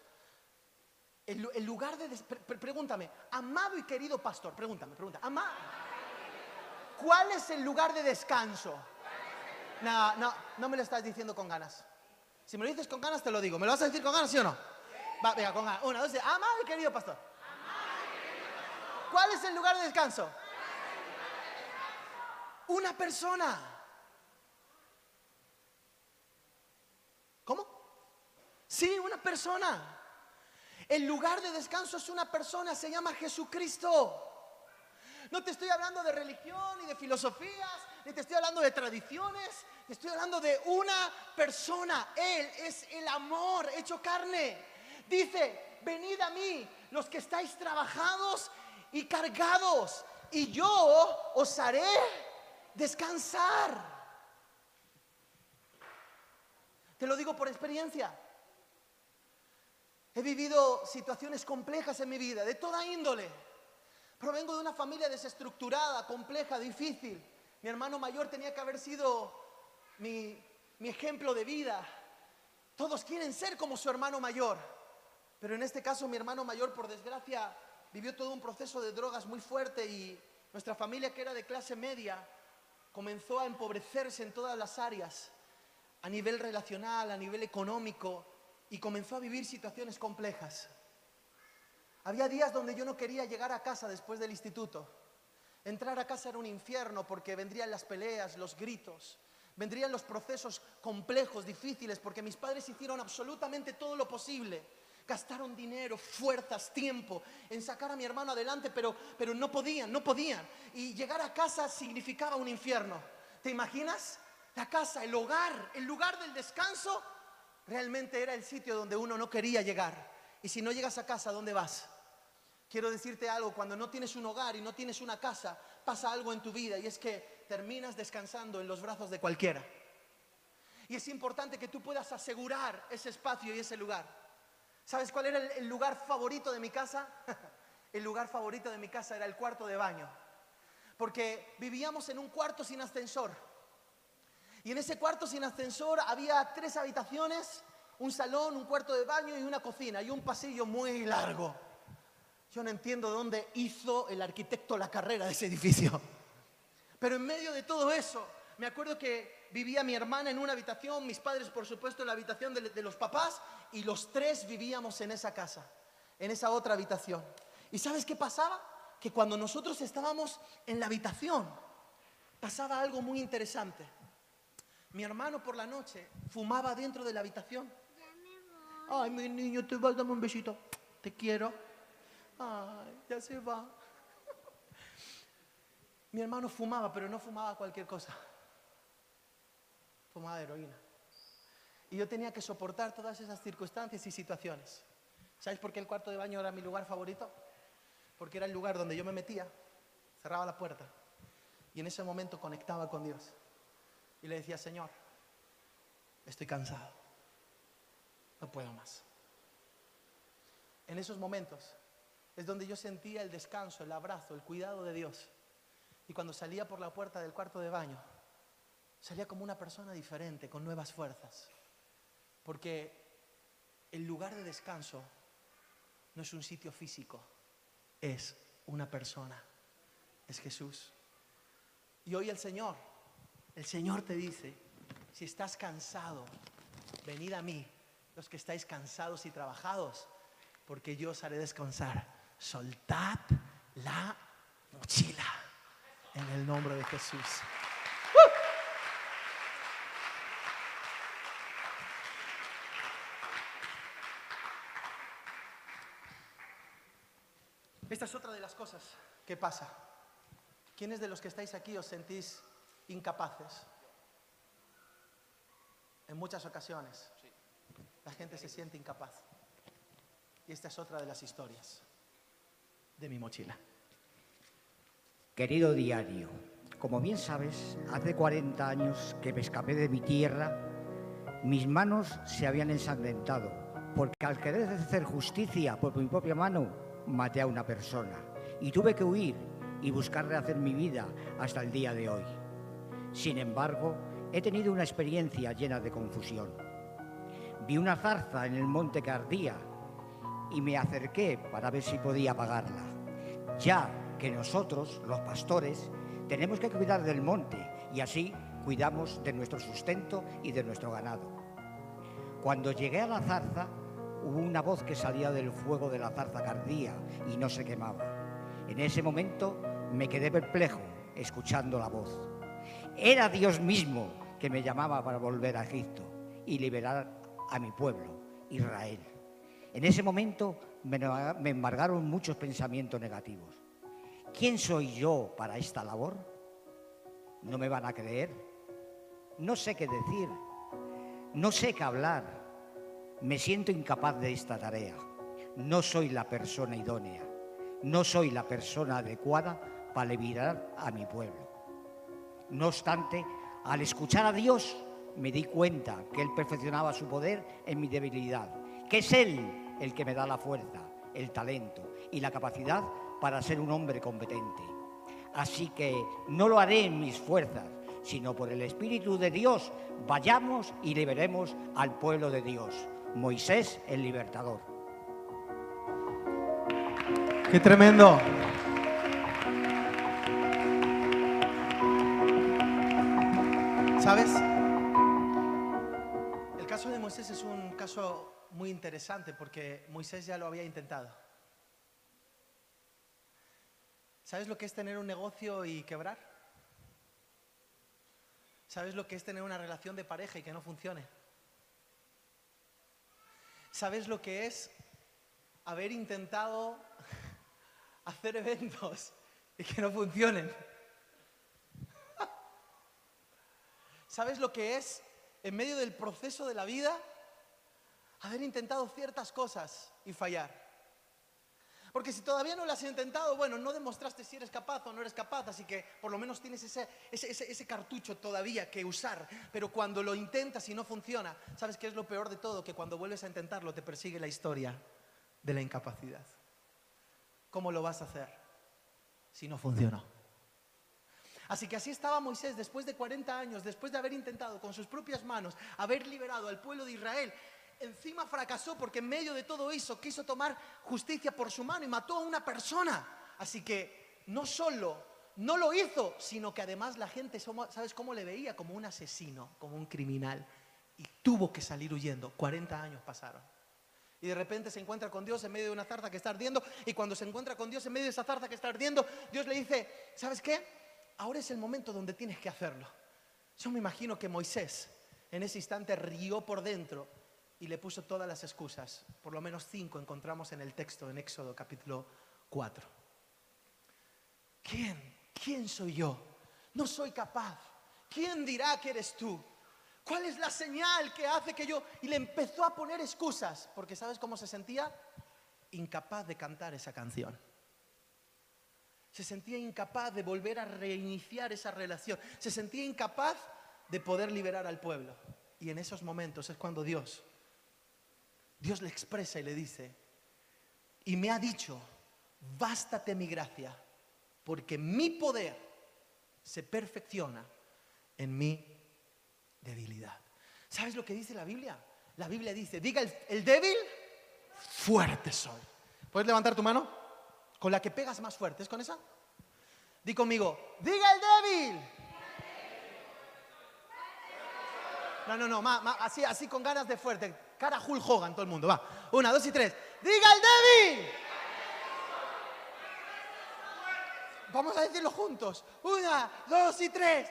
el, lu- el lugar de... des- pre- pre- pregúntame, amado y querido pastor, pregúntame, pregunta, ama- ¿cuál es el lugar de descanso? No, no, no me lo estás diciendo con ganas. Si me lo dices con ganas, te lo digo. ¿Me lo vas a decir con ganas, sí o no? Va, venga, con ganas. Una, dos, tres. Amado y querido pastor. ¿Cuál es el lugar de descanso? Una persona. ¿Cómo? Sí, una persona. El lugar de descanso es una persona, se llama Jesucristo. No te estoy hablando de religión ni de filosofías, te estoy hablando de tradiciones, te estoy hablando de una persona. Él es el amor hecho carne. Dice, venid a mí los que estáis trabajados y cargados, y yo os haré descansar. Te lo digo por experiencia. He vivido situaciones complejas en mi vida, de toda índole. Provengo de una familia desestructurada, compleja, difícil. Mi hermano mayor tenía que haber sido mi, mi ejemplo de vida. Todos quieren ser como su hermano mayor. Pero en este caso mi hermano mayor, por desgracia, vivió todo un proceso de drogas muy fuerte y nuestra familia, que era de clase media, comenzó a empobrecerse en todas las áreas, a nivel relacional, a nivel económico, y comenzó a vivir situaciones complejas. Había días donde yo no quería llegar a casa después del instituto. Entrar a casa era un infierno porque vendrían las peleas, los gritos, vendrían los procesos complejos, difíciles, porque mis padres hicieron absolutamente todo lo posible. Gastaron dinero, fuerzas, tiempo en sacar a mi hermano adelante, pero, pero no podían, no podían. Y llegar a casa significaba un infierno. ¿Te imaginas? La casa, el hogar, el lugar del descanso, realmente era el sitio donde uno no quería llegar. Y si no llegas a casa, ¿dónde vas? Quiero decirte algo, cuando no tienes un hogar y no tienes una casa, pasa algo en tu vida y es que terminas descansando en los brazos de cualquiera. Y es importante que tú puedas asegurar ese espacio y ese lugar. ¿Sabes cuál era el, lugar favorito de mi casa? el lugar favorito de mi casa era el cuarto de baño. Porque vivíamos en un cuarto sin ascensor. Y en ese cuarto sin ascensor había tres habitaciones, un salón, un cuarto de baño y una cocina y un pasillo muy largo. Yo no entiendo dónde hizo el arquitecto la carrera de ese edificio. Pero en medio de todo eso, me acuerdo que vivía mi hermana en una habitación, mis padres por supuesto en la habitación de, de los papás y los tres vivíamos en esa casa, en esa otra habitación. ¿Y sabes qué pasaba? Que cuando nosotros estábamos en la habitación, pasaba algo muy interesante. Mi hermano por la noche fumaba dentro de la habitación. Ay, mi niño, te vas, dame un besito. Te quiero. Ay, ya se va. Mi hermano fumaba, pero no fumaba cualquier cosa. Fumaba heroína. Y yo tenía que soportar todas esas circunstancias y situaciones. ¿Sabes por qué el cuarto de baño era mi lugar favorito? Porque era el lugar donde yo me metía, cerraba la puerta y en ese momento conectaba con Dios. Y le decía, Señor, estoy cansado, no puedo más. En esos momentos es donde yo sentía el descanso, el abrazo, el cuidado de Dios. Y cuando salía por la puerta del cuarto de baño, salía como una persona diferente, con nuevas fuerzas. Porque el lugar de descanso no es un sitio físico, es una persona, es Jesús. Y hoy el Señor, el Señor te dice, si estás cansado, venid a mí, los que estáis cansados y trabajados, porque yo os haré descansar soltad la mochila en el nombre de Jesús. Esta es otra de las cosas que pasa. ¿Quiénes de los que estáis aquí os sentís incapaces? En muchas ocasiones la gente se siente incapaz. Y esta es otra de las historias de mi mochila. Querido diario, como bien sabes, hace 40 años que me escapé de mi tierra, mis manos se habían ensangrentado, porque al querer hacer justicia por mi propia mano, maté a una persona y tuve que huir y buscar rehacer mi vida hasta el día de hoy. Sin embargo, he tenido una experiencia llena de confusión. Vi una zarza en el monte que ardía y me acerqué para ver si podía apagarla, ya que nosotros, los pastores, tenemos que cuidar del monte y así cuidamos de nuestro sustento y de nuestro ganado. Cuando llegué a la zarza, hubo una voz que salía del fuego de la zarza cardía y no se quemaba. En ese momento me quedé perplejo escuchando la voz. Era Dios mismo que me llamaba para volver a Egipto y liberar a mi pueblo, Israel. En ese momento me, embargaron muchos pensamientos negativos. ¿Quién soy yo para esta labor? ¿No me van a creer? No sé qué decir. No sé qué hablar. Me siento incapaz de esta tarea. No soy la persona idónea. No soy la persona adecuada para liberar a mi pueblo. No obstante, al escuchar a Dios, me di cuenta que Él perfeccionaba su poder en mi debilidad, que es Él el que me da la fuerza, el talento y la capacidad para ser un hombre competente. Así que no lo haré en mis fuerzas, sino por el Espíritu de Dios, vayamos y liberemos al pueblo de Dios. Moisés el libertador. ¡Qué tremendo! ¿Sabes? El caso de Moisés es un caso muy interesante porque Moisés ya lo había intentado. ¿Sabes lo que es tener un negocio y quebrar? ¿Sabes lo que es tener una relación de pareja y que no funcione? ¿Sabes lo que es haber intentado hacer eventos y que no funcionen? ¿Sabes lo que es en medio del proceso de la vida haber intentado ciertas cosas y fallar. Porque si todavía no lo has intentado, bueno, no demostraste si eres capaz o no eres capaz, así que por lo menos tienes ese, ese, ese, ese cartucho todavía que usar. Pero cuando lo intentas y no funciona, ¿sabes qué es lo peor de todo? Que cuando vuelves a intentarlo te persigue la historia de la incapacidad. ¿Cómo lo vas a hacer si no funcionó? Así que así estaba Moisés después de 40 años, después de haber intentado con sus propias manos haber liberado al pueblo de Israel. Encima fracasó porque en medio de todo eso quiso tomar justicia por su mano y mató a una persona. Así que no solo no lo hizo, sino que además la gente, ¿sabes cómo le veía? Como un asesino, como un criminal. Y tuvo que salir huyendo. 40 años pasaron. Y de repente se encuentra con Dios en medio de una zarza que está ardiendo. Y cuando se encuentra con Dios en medio de esa zarza que está ardiendo, Dios le dice, ¿sabes qué? ahora es el momento donde tienes que hacerlo. Yo me imagino que Moisés en ese instante rió por dentro y le puso todas las excusas. Por lo menos cinco encontramos en el texto en Éxodo capítulo 4. ¿Quién? ¿Quién soy yo? No soy capaz. ¿Quién dirá que eres tú? ¿Cuál es la señal que hace que yo... Y le empezó a poner excusas, porque ¿sabes cómo se sentía? Incapaz de cantar esa canción se sentía incapaz de volver a reiniciar esa relación, se sentía incapaz de poder liberar al pueblo. Y en esos momentos es cuando Dios, Dios le expresa y le dice, y me ha dicho, bástate mi gracia, porque mi poder se perfecciona en mi debilidad. ¿Sabes lo que dice la Biblia? La Biblia dice, diga el, débil, fuerte soy. ¿Puedes levantar tu mano? Con la que pegas más fuerte, ¿es con esa? Di conmigo, diga el débil. No, no, no, así, así con ganas de fuerte. Cara Hulk Hogan, todo el mundo, va. Una, dos y tres. ¡Diga el débil! Vamos a decirlo juntos. Una, dos y tres.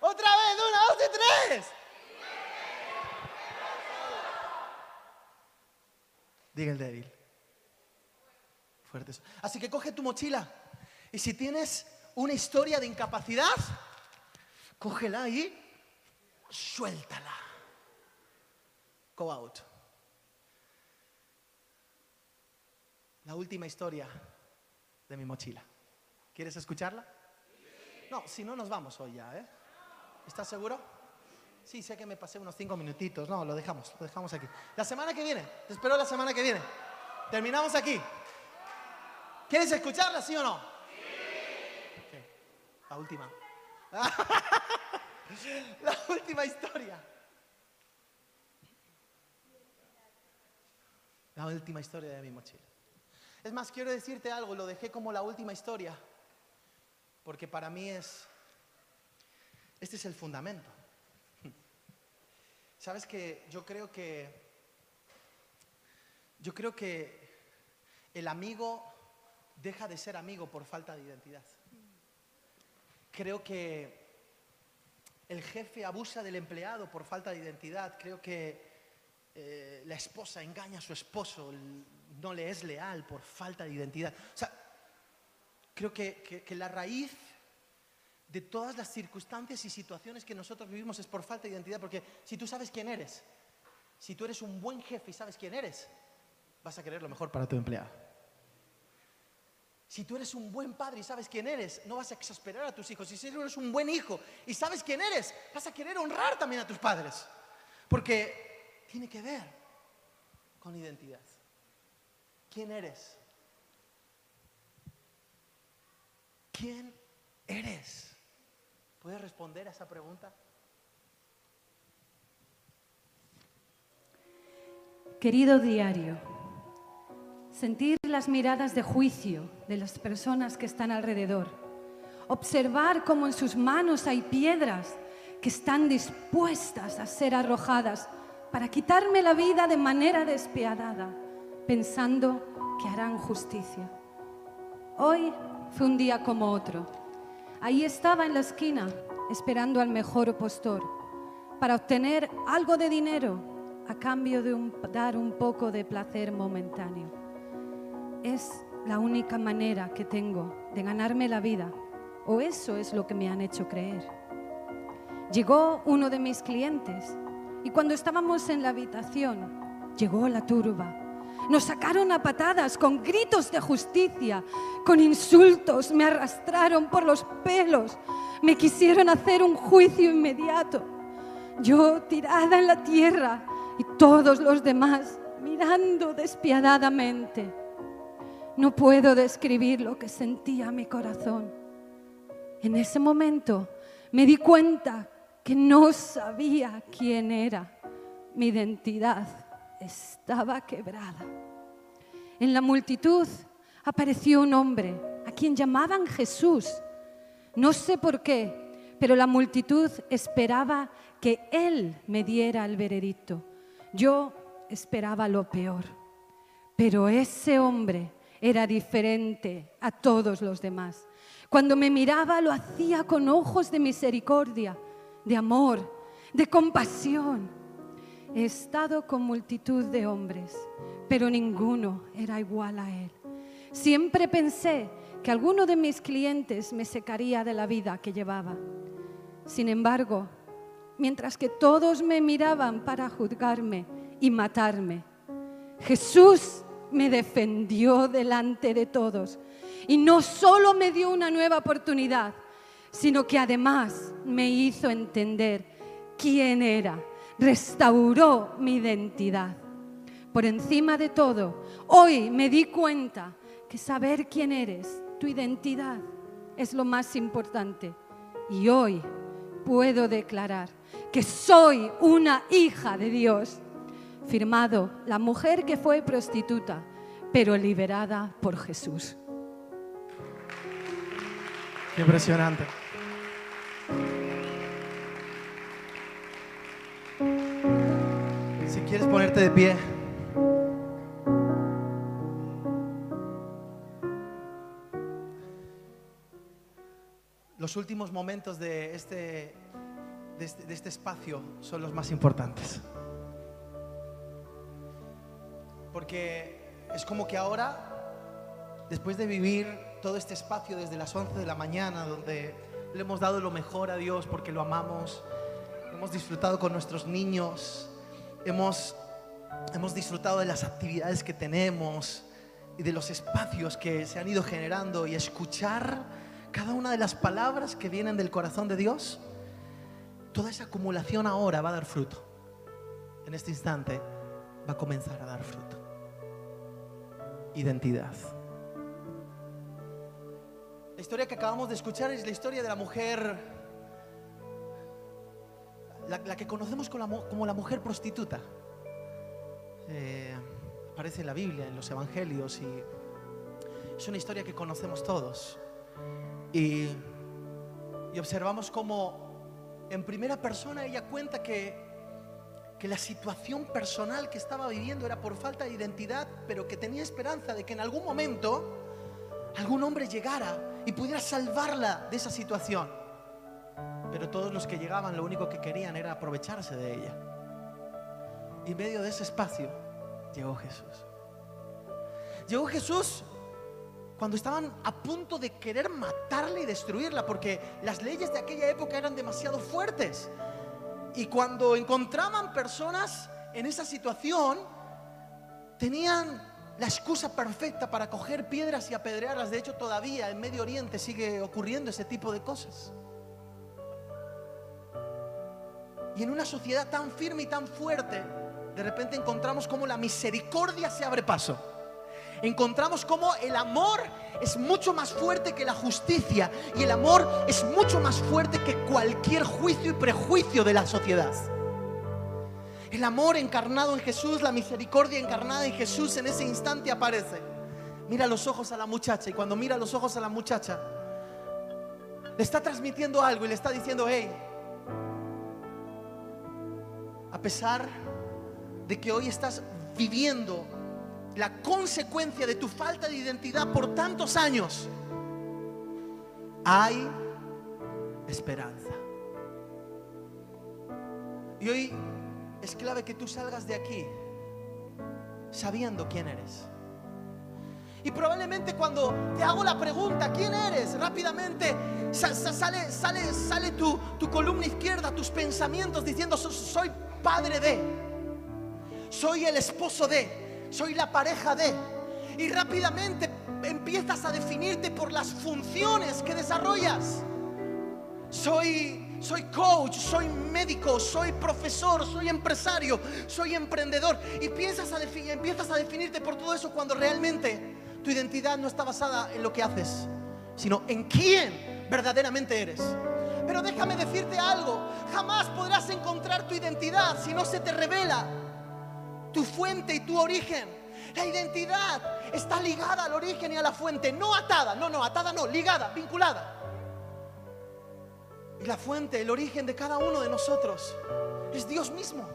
Otra vez, una, dos y tres. Diga el débil. Fuertes. Así que coge tu mochila y si tienes una historia de incapacidad, cógela y suéltala. Go out. La última historia de mi mochila. ¿Quieres escucharla? No, si no nos vamos hoy ya, ¿eh? ¿Estás seguro? Sí, sé que me pasé unos cinco minutitos. No, lo dejamos, lo dejamos aquí. La semana que viene, te espero la semana que viene. Terminamos aquí. ¿Quieres escucharla, sí o no? Sí. La última. la última historia. La última historia de mi mochila. Es más, quiero decirte algo, lo dejé como la última historia, porque para mí es, este es el fundamento. Sabes que yo creo que, yo creo que el amigo deja de ser amigo por falta de identidad. Creo que el jefe abusa del empleado por falta de identidad. Creo que eh, la esposa engaña a su esposo, no le es leal por falta de identidad. O sea, creo que, que la raíz de todas las circunstancias y situaciones que nosotros vivimos es por falta de identidad, porque si tú sabes quién eres, si tú eres un buen jefe y sabes quién eres, vas a querer lo mejor para tu empleado. Si tú eres un buen padre y sabes quién eres, no vas a exasperar a tus hijos. Si tú eres un buen hijo y sabes quién eres, vas a querer honrar también a tus padres. Porque tiene que ver con identidad. ¿Quién eres? ¿Quién eres? ¿Puedes responder a esa pregunta? Querido diario, sentir las miradas de juicio de las personas que están alrededor, observar cómo en sus manos hay piedras que están dispuestas a ser arrojadas para quitarme la vida de manera despiadada, pensando que harán justicia. Hoy fue un día como otro. Ahí estaba en la esquina esperando al mejor postor para obtener algo de dinero a cambio de dar un poco de placer momentáneo es la única manera que tengo de ganarme la vida, o eso es lo que me han hecho creer. Llegó uno de mis clientes y cuando estábamos en la habitación llegó la turba. Nos sacaron a patadas con gritos de justicia, con insultos, me arrastraron por los pelos, me quisieron hacer un juicio inmediato. Yo tirada en la tierra y todos los demás mirando despiadadamente. No puedo describir lo que sentía mi corazón. En ese momento me di cuenta que no sabía quién era. Mi identidad estaba quebrada. En la multitud apareció un hombre a quien llamaban Jesús. No sé por qué, pero la multitud esperaba que Él me diera el veredicto. Yo esperaba lo peor, pero ese hombre era diferente a todos los demás. Cuando me miraba lo hacía con ojos de misericordia, de amor, de compasión. He estado con multitud de hombres, pero ninguno era igual a él. Siempre pensé que alguno de mis clientes me secaría de la vida que llevaba. Sin embargo, mientras que todos me miraban para juzgarme y matarme, Jesús me defendió delante de todos y no solo me dio una nueva oportunidad, sino que además me hizo entender quién era, restauró mi identidad. Por encima de todo, hoy me di cuenta que saber quién eres, tu identidad, es lo más importante. Y hoy puedo declarar que soy una hija de Dios. Firmado, la mujer que fue prostituta, pero liberada por Jesús. Qué impresionante. Si quieres ponerte de pie. Los últimos momentos de este, de este, de este espacio son los más importantes. Porque es como que ahora, después de vivir todo este espacio desde las 11 de la mañana, donde le hemos dado lo mejor a Dios porque lo amamos, hemos disfrutado con nuestros niños, hemos, hemos disfrutado de las actividades que tenemos y de los espacios que se han ido generando y escuchar cada una de las palabras que vienen del corazón de Dios, toda esa acumulación ahora va a dar fruto. En este instante va a comenzar a dar fruto. Identidad. La historia que acabamos de escuchar es la historia de la mujer, la, que conocemos como la, mujer prostituta. Eh, aparece en la Biblia, en los Evangelios, y es una historia que conocemos todos. Y, y observamos como en primera persona ella cuenta que, que la situación personal que estaba viviendo era por falta de identidad, pero que tenía esperanza de que en algún momento algún hombre llegara y pudiera salvarla de esa situación. Pero todos los que llegaban lo único que querían era aprovecharse de ella. Y en medio de ese espacio llegó Jesús. Llegó Jesús cuando estaban a punto de querer matarla y destruirla, porque las leyes de aquella época eran demasiado fuertes. Y cuando encontraban personas en esa situación, tenían la excusa perfecta para coger piedras y apedrearlas. De hecho, todavía en Medio Oriente sigue ocurriendo ese tipo de cosas. Y en una sociedad tan firme y tan fuerte, de repente encontramos cómo la misericordia se abre paso. Encontramos cómo el amor es mucho más fuerte que la justicia y el amor es mucho más fuerte que cualquier juicio y prejuicio de la sociedad. El amor encarnado en Jesús, la misericordia encarnada en Jesús en ese instante aparece. Mira los ojos a la muchacha y cuando mira los ojos a la muchacha, le está transmitiendo algo y le está diciendo, hey, a pesar de que hoy estás viviendo la consecuencia de tu falta de identidad por tantos años, hay esperanza. Y hoy es clave que tú salgas de aquí sabiendo quién eres. Y probablemente cuando te hago la pregunta, ¿quién eres? Rápidamente sa- sa- sale, sale, sale tu, tu columna izquierda, tus pensamientos diciendo, "So- soy padre de, soy el esposo de, soy la pareja de. Y rápidamente empiezas a definirte por las funciones que desarrollas. Soy, soy coach, soy médico, soy profesor, soy empresario, soy emprendedor. Y piensas a empiezas a definirte por todo eso cuando realmente tu identidad no está basada en lo que haces, sino en quién verdaderamente eres. Pero déjame decirte algo, jamás podrás encontrar tu identidad si no se te revela tu fuente y tu origen. La identidad está ligada al origen y a la fuente, no atada, no, no, atada no, ligada, vinculada. Y la fuente, el origen de cada uno de nosotros es Dios mismo.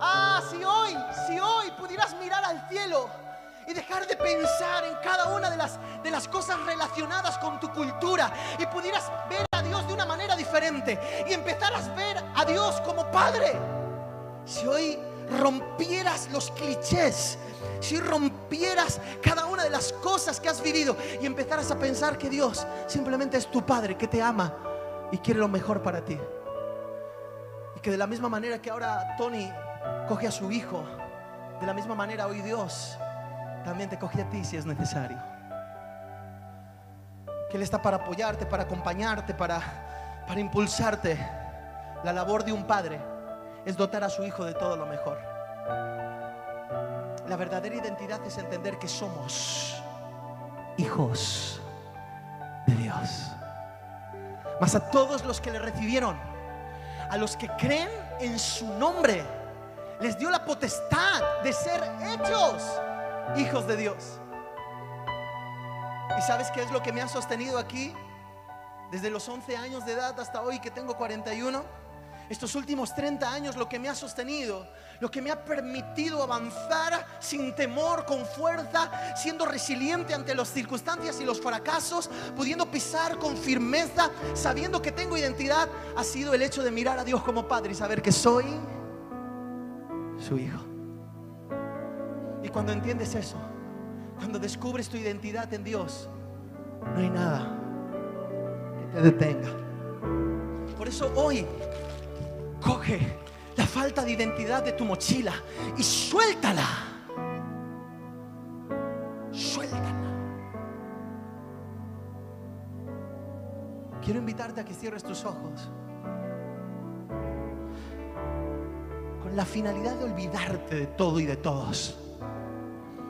Ah, si hoy, si hoy pudieras mirar al cielo y dejar de pensar en cada una de las, de las cosas relacionadas con tu cultura y pudieras ver a Dios de una manera diferente y empezaras a ver a Dios como Padre. Si hoy rompieras los clichés, si rompieras cada una de las cosas que has vivido y empezaras a pensar que Dios simplemente es tu Padre, que te ama y quiere lo mejor para ti. Y que de la misma manera que ahora Tony coge a su hijo, de la misma manera hoy Dios también te coge a ti si es necesario. Que Él está para apoyarte, para acompañarte, para, para impulsarte. La labor de un padre es dotar a su hijo de todo lo mejor. La verdadera identidad es entender que somos hijos de Dios. Mas a todos los que le recibieron, a los que creen en su nombre, les dio la potestad de ser hechos hijos de Dios. ¿Y sabes qué es lo que me ha sostenido aquí? Desde los 11 años de edad hasta hoy que tengo 41. Estos últimos 30 años lo que me ha sostenido, lo que me ha permitido avanzar sin temor, con fuerza, siendo resiliente ante las circunstancias y los fracasos, pudiendo pisar con firmeza, sabiendo que tengo identidad, ha sido el hecho de mirar a Dios como Padre y saber que soy su hijo. Y cuando entiendes eso, cuando descubres tu identidad en Dios, no hay nada que te detenga. Por eso hoy coge la falta de identidad de tu mochila y suéltala. Suéltala. Quiero invitarte a que cierres tus ojos con la finalidad de olvidarte de todo y de todos.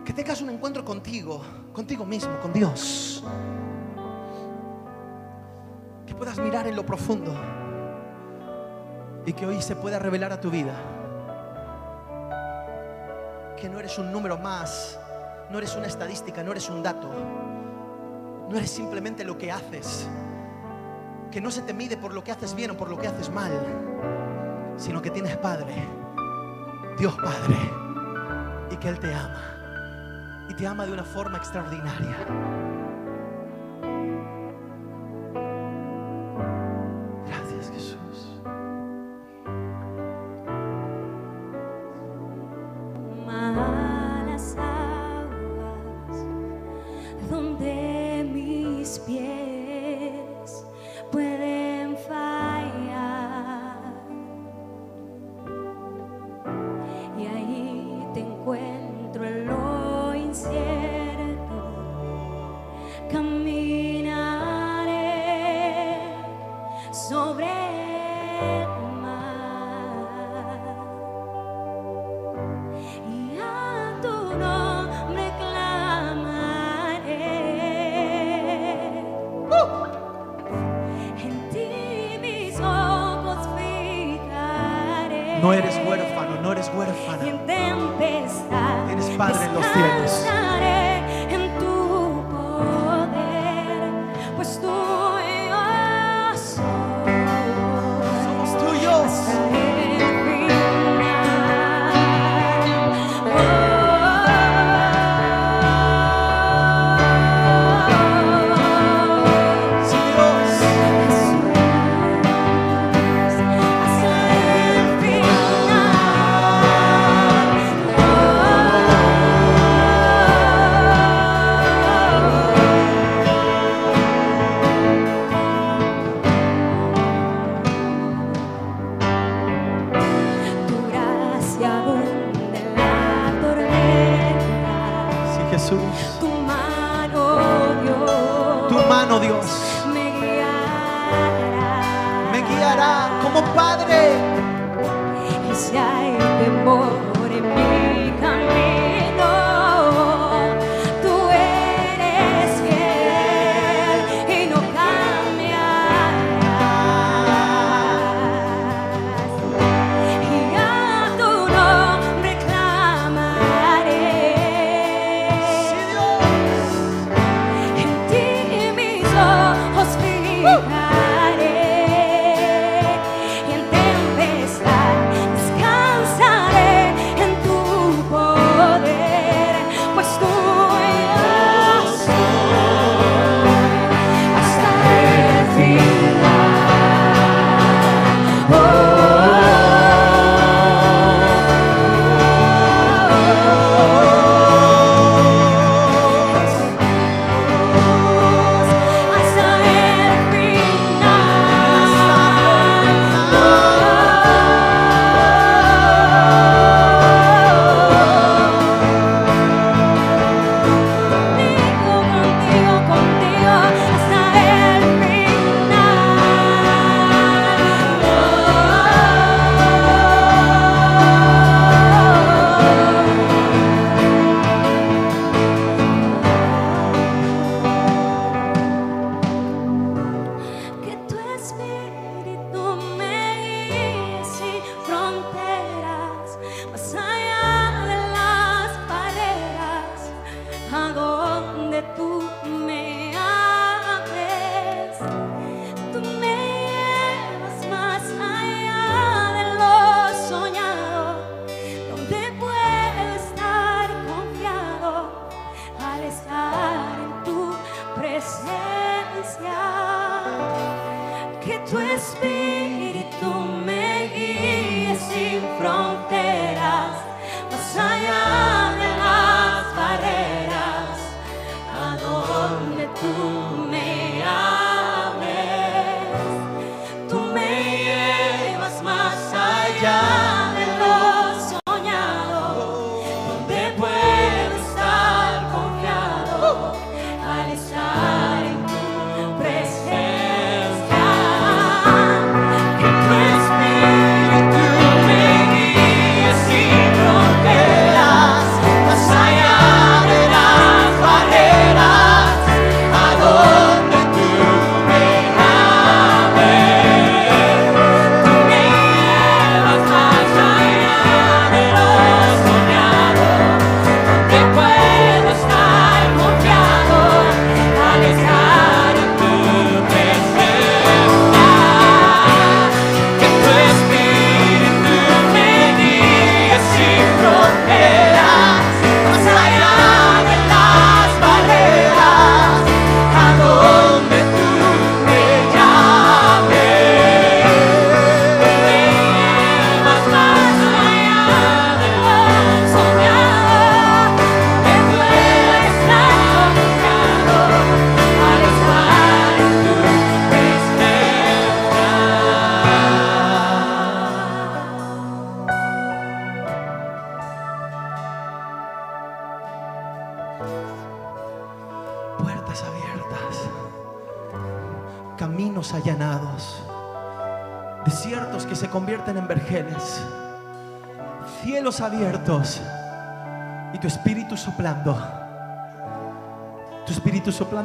Que tengas un encuentro contigo, contigo mismo, con Dios. Que puedas mirar en lo profundo y que hoy se pueda revelar a tu vida. Que no eres un número más, no eres una estadística, no eres un dato, no eres simplemente lo que haces, que no se te mide por lo que haces bien o por lo que haces mal, sino que tienes Padre, Dios Padre, y que Él te ama, y te ama de una forma extraordinaria.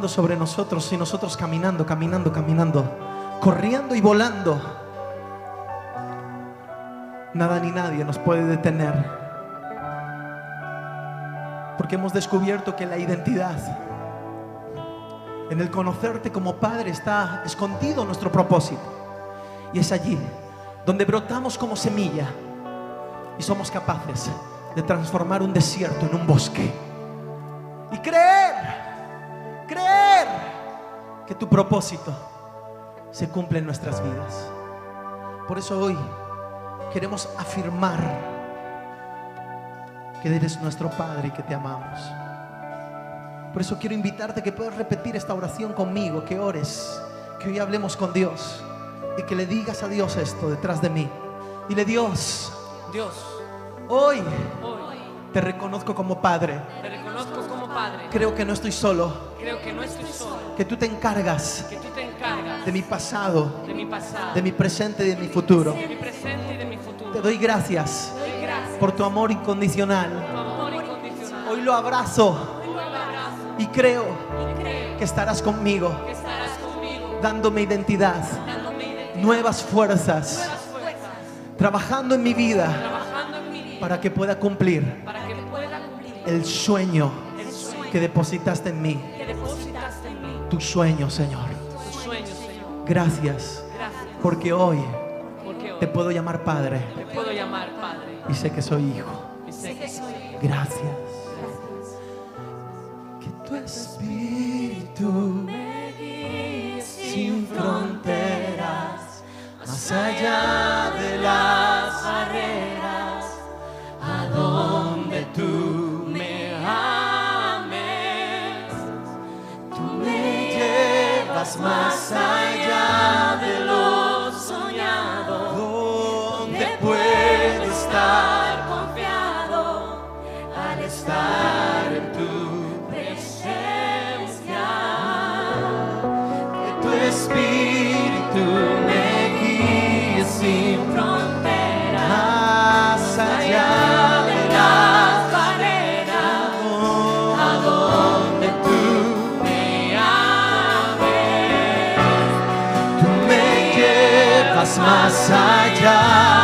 Sobre nosotros y nosotros caminando, caminando, caminando, corriendo y volando. Nada ni nadie nos puede detener. Porque hemos descubierto que la identidad en el conocerte como Padre está escondido nuestro propósito. Y es allí donde brotamos como semilla y somos capaces de transformar un desierto en un bosque. Tu propósito se cumple en nuestras vidas. Por eso hoy queremos afirmar que eres nuestro Padre y que te amamos. Por eso quiero invitarte que puedas repetir esta oración conmigo, que ores, que hoy hablemos con Dios y que le digas a Dios esto detrás de mí. Dile Dios, Dios, hoy hoy te reconozco como Padre. te reconozco como Padre, creo que no estoy solo, creo que no estoy solo, que tú te encargas que tú te encargas de mi pasado, de mi pasado, de mi presente y de mi futuro. de mi presente y de mi futuro. Te doy gracias Te doy gracias por tu amor incondicional. por tu amor incondicional. Hoy lo abrazo Hoy lo abrazo y creo y creo que estarás conmigo, que estarás conmigo, dándome identidad, dándome identidad, nuevas fuerzas, nuevas fuerzas, trabajando en mi vida trabajando en mi vida para que pueda cumplir para que pueda cumplir el sueño el sueño que depositaste en mí. Depositaste en mí. Tu sueño, Señor. Tu sueño, Señor. Gracias, Gracias. porque hoy Porque hoy te puedo llamar Padre te puedo llamar Padre y sé que soy hijo. y sé que soy hijo. Gracias. Que tu espíritu Me guíes sin fronteras, más allá llevas más allá más allá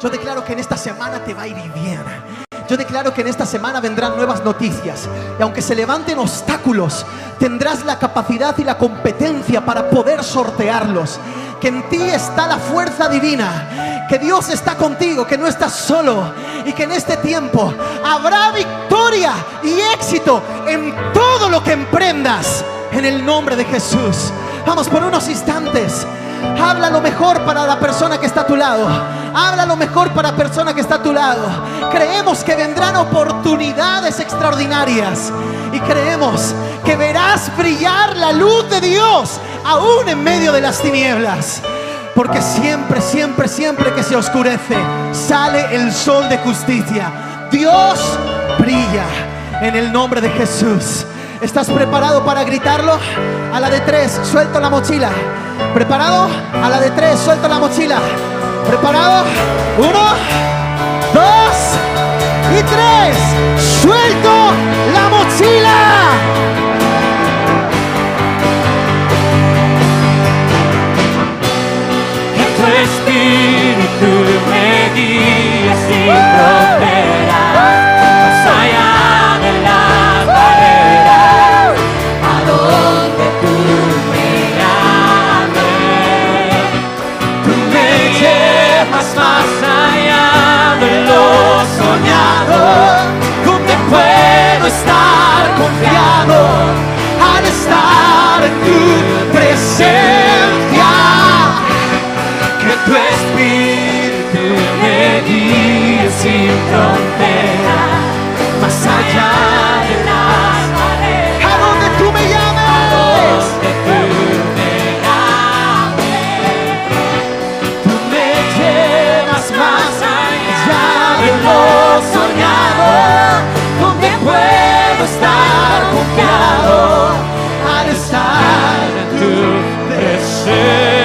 Yo declaro que en esta semana te va a ir bien. Yo declaro que en esta semana vendrán nuevas noticias. Y aunque se levanten obstáculos, tendrás la capacidad y la competencia para poder sortearlos. Que en ti está la fuerza divina. Que Dios está contigo, que no estás solo. Y que en este tiempo habrá victoria y éxito en todo lo que emprendas. En el nombre de Jesús. Vamos por unos instantes. Habla lo mejor para la persona que está a tu lado. Habla lo mejor para la persona que está a tu lado. Creemos que vendrán oportunidades extraordinarias. Y creemos que verás brillar la luz de Dios aún en medio de las tinieblas. Porque siempre, siempre, siempre que se oscurece, sale el sol de justicia. Dios brilla en el nombre de Jesús. ¿Estás preparado para gritarlo? A la de tres, suelto la mochila. ¿Preparado? A la de tres, suelto la mochila. ¿Preparado? Uno, dos y tres. Suelto la mochila. How to start a new pecado al estar en tu presencia.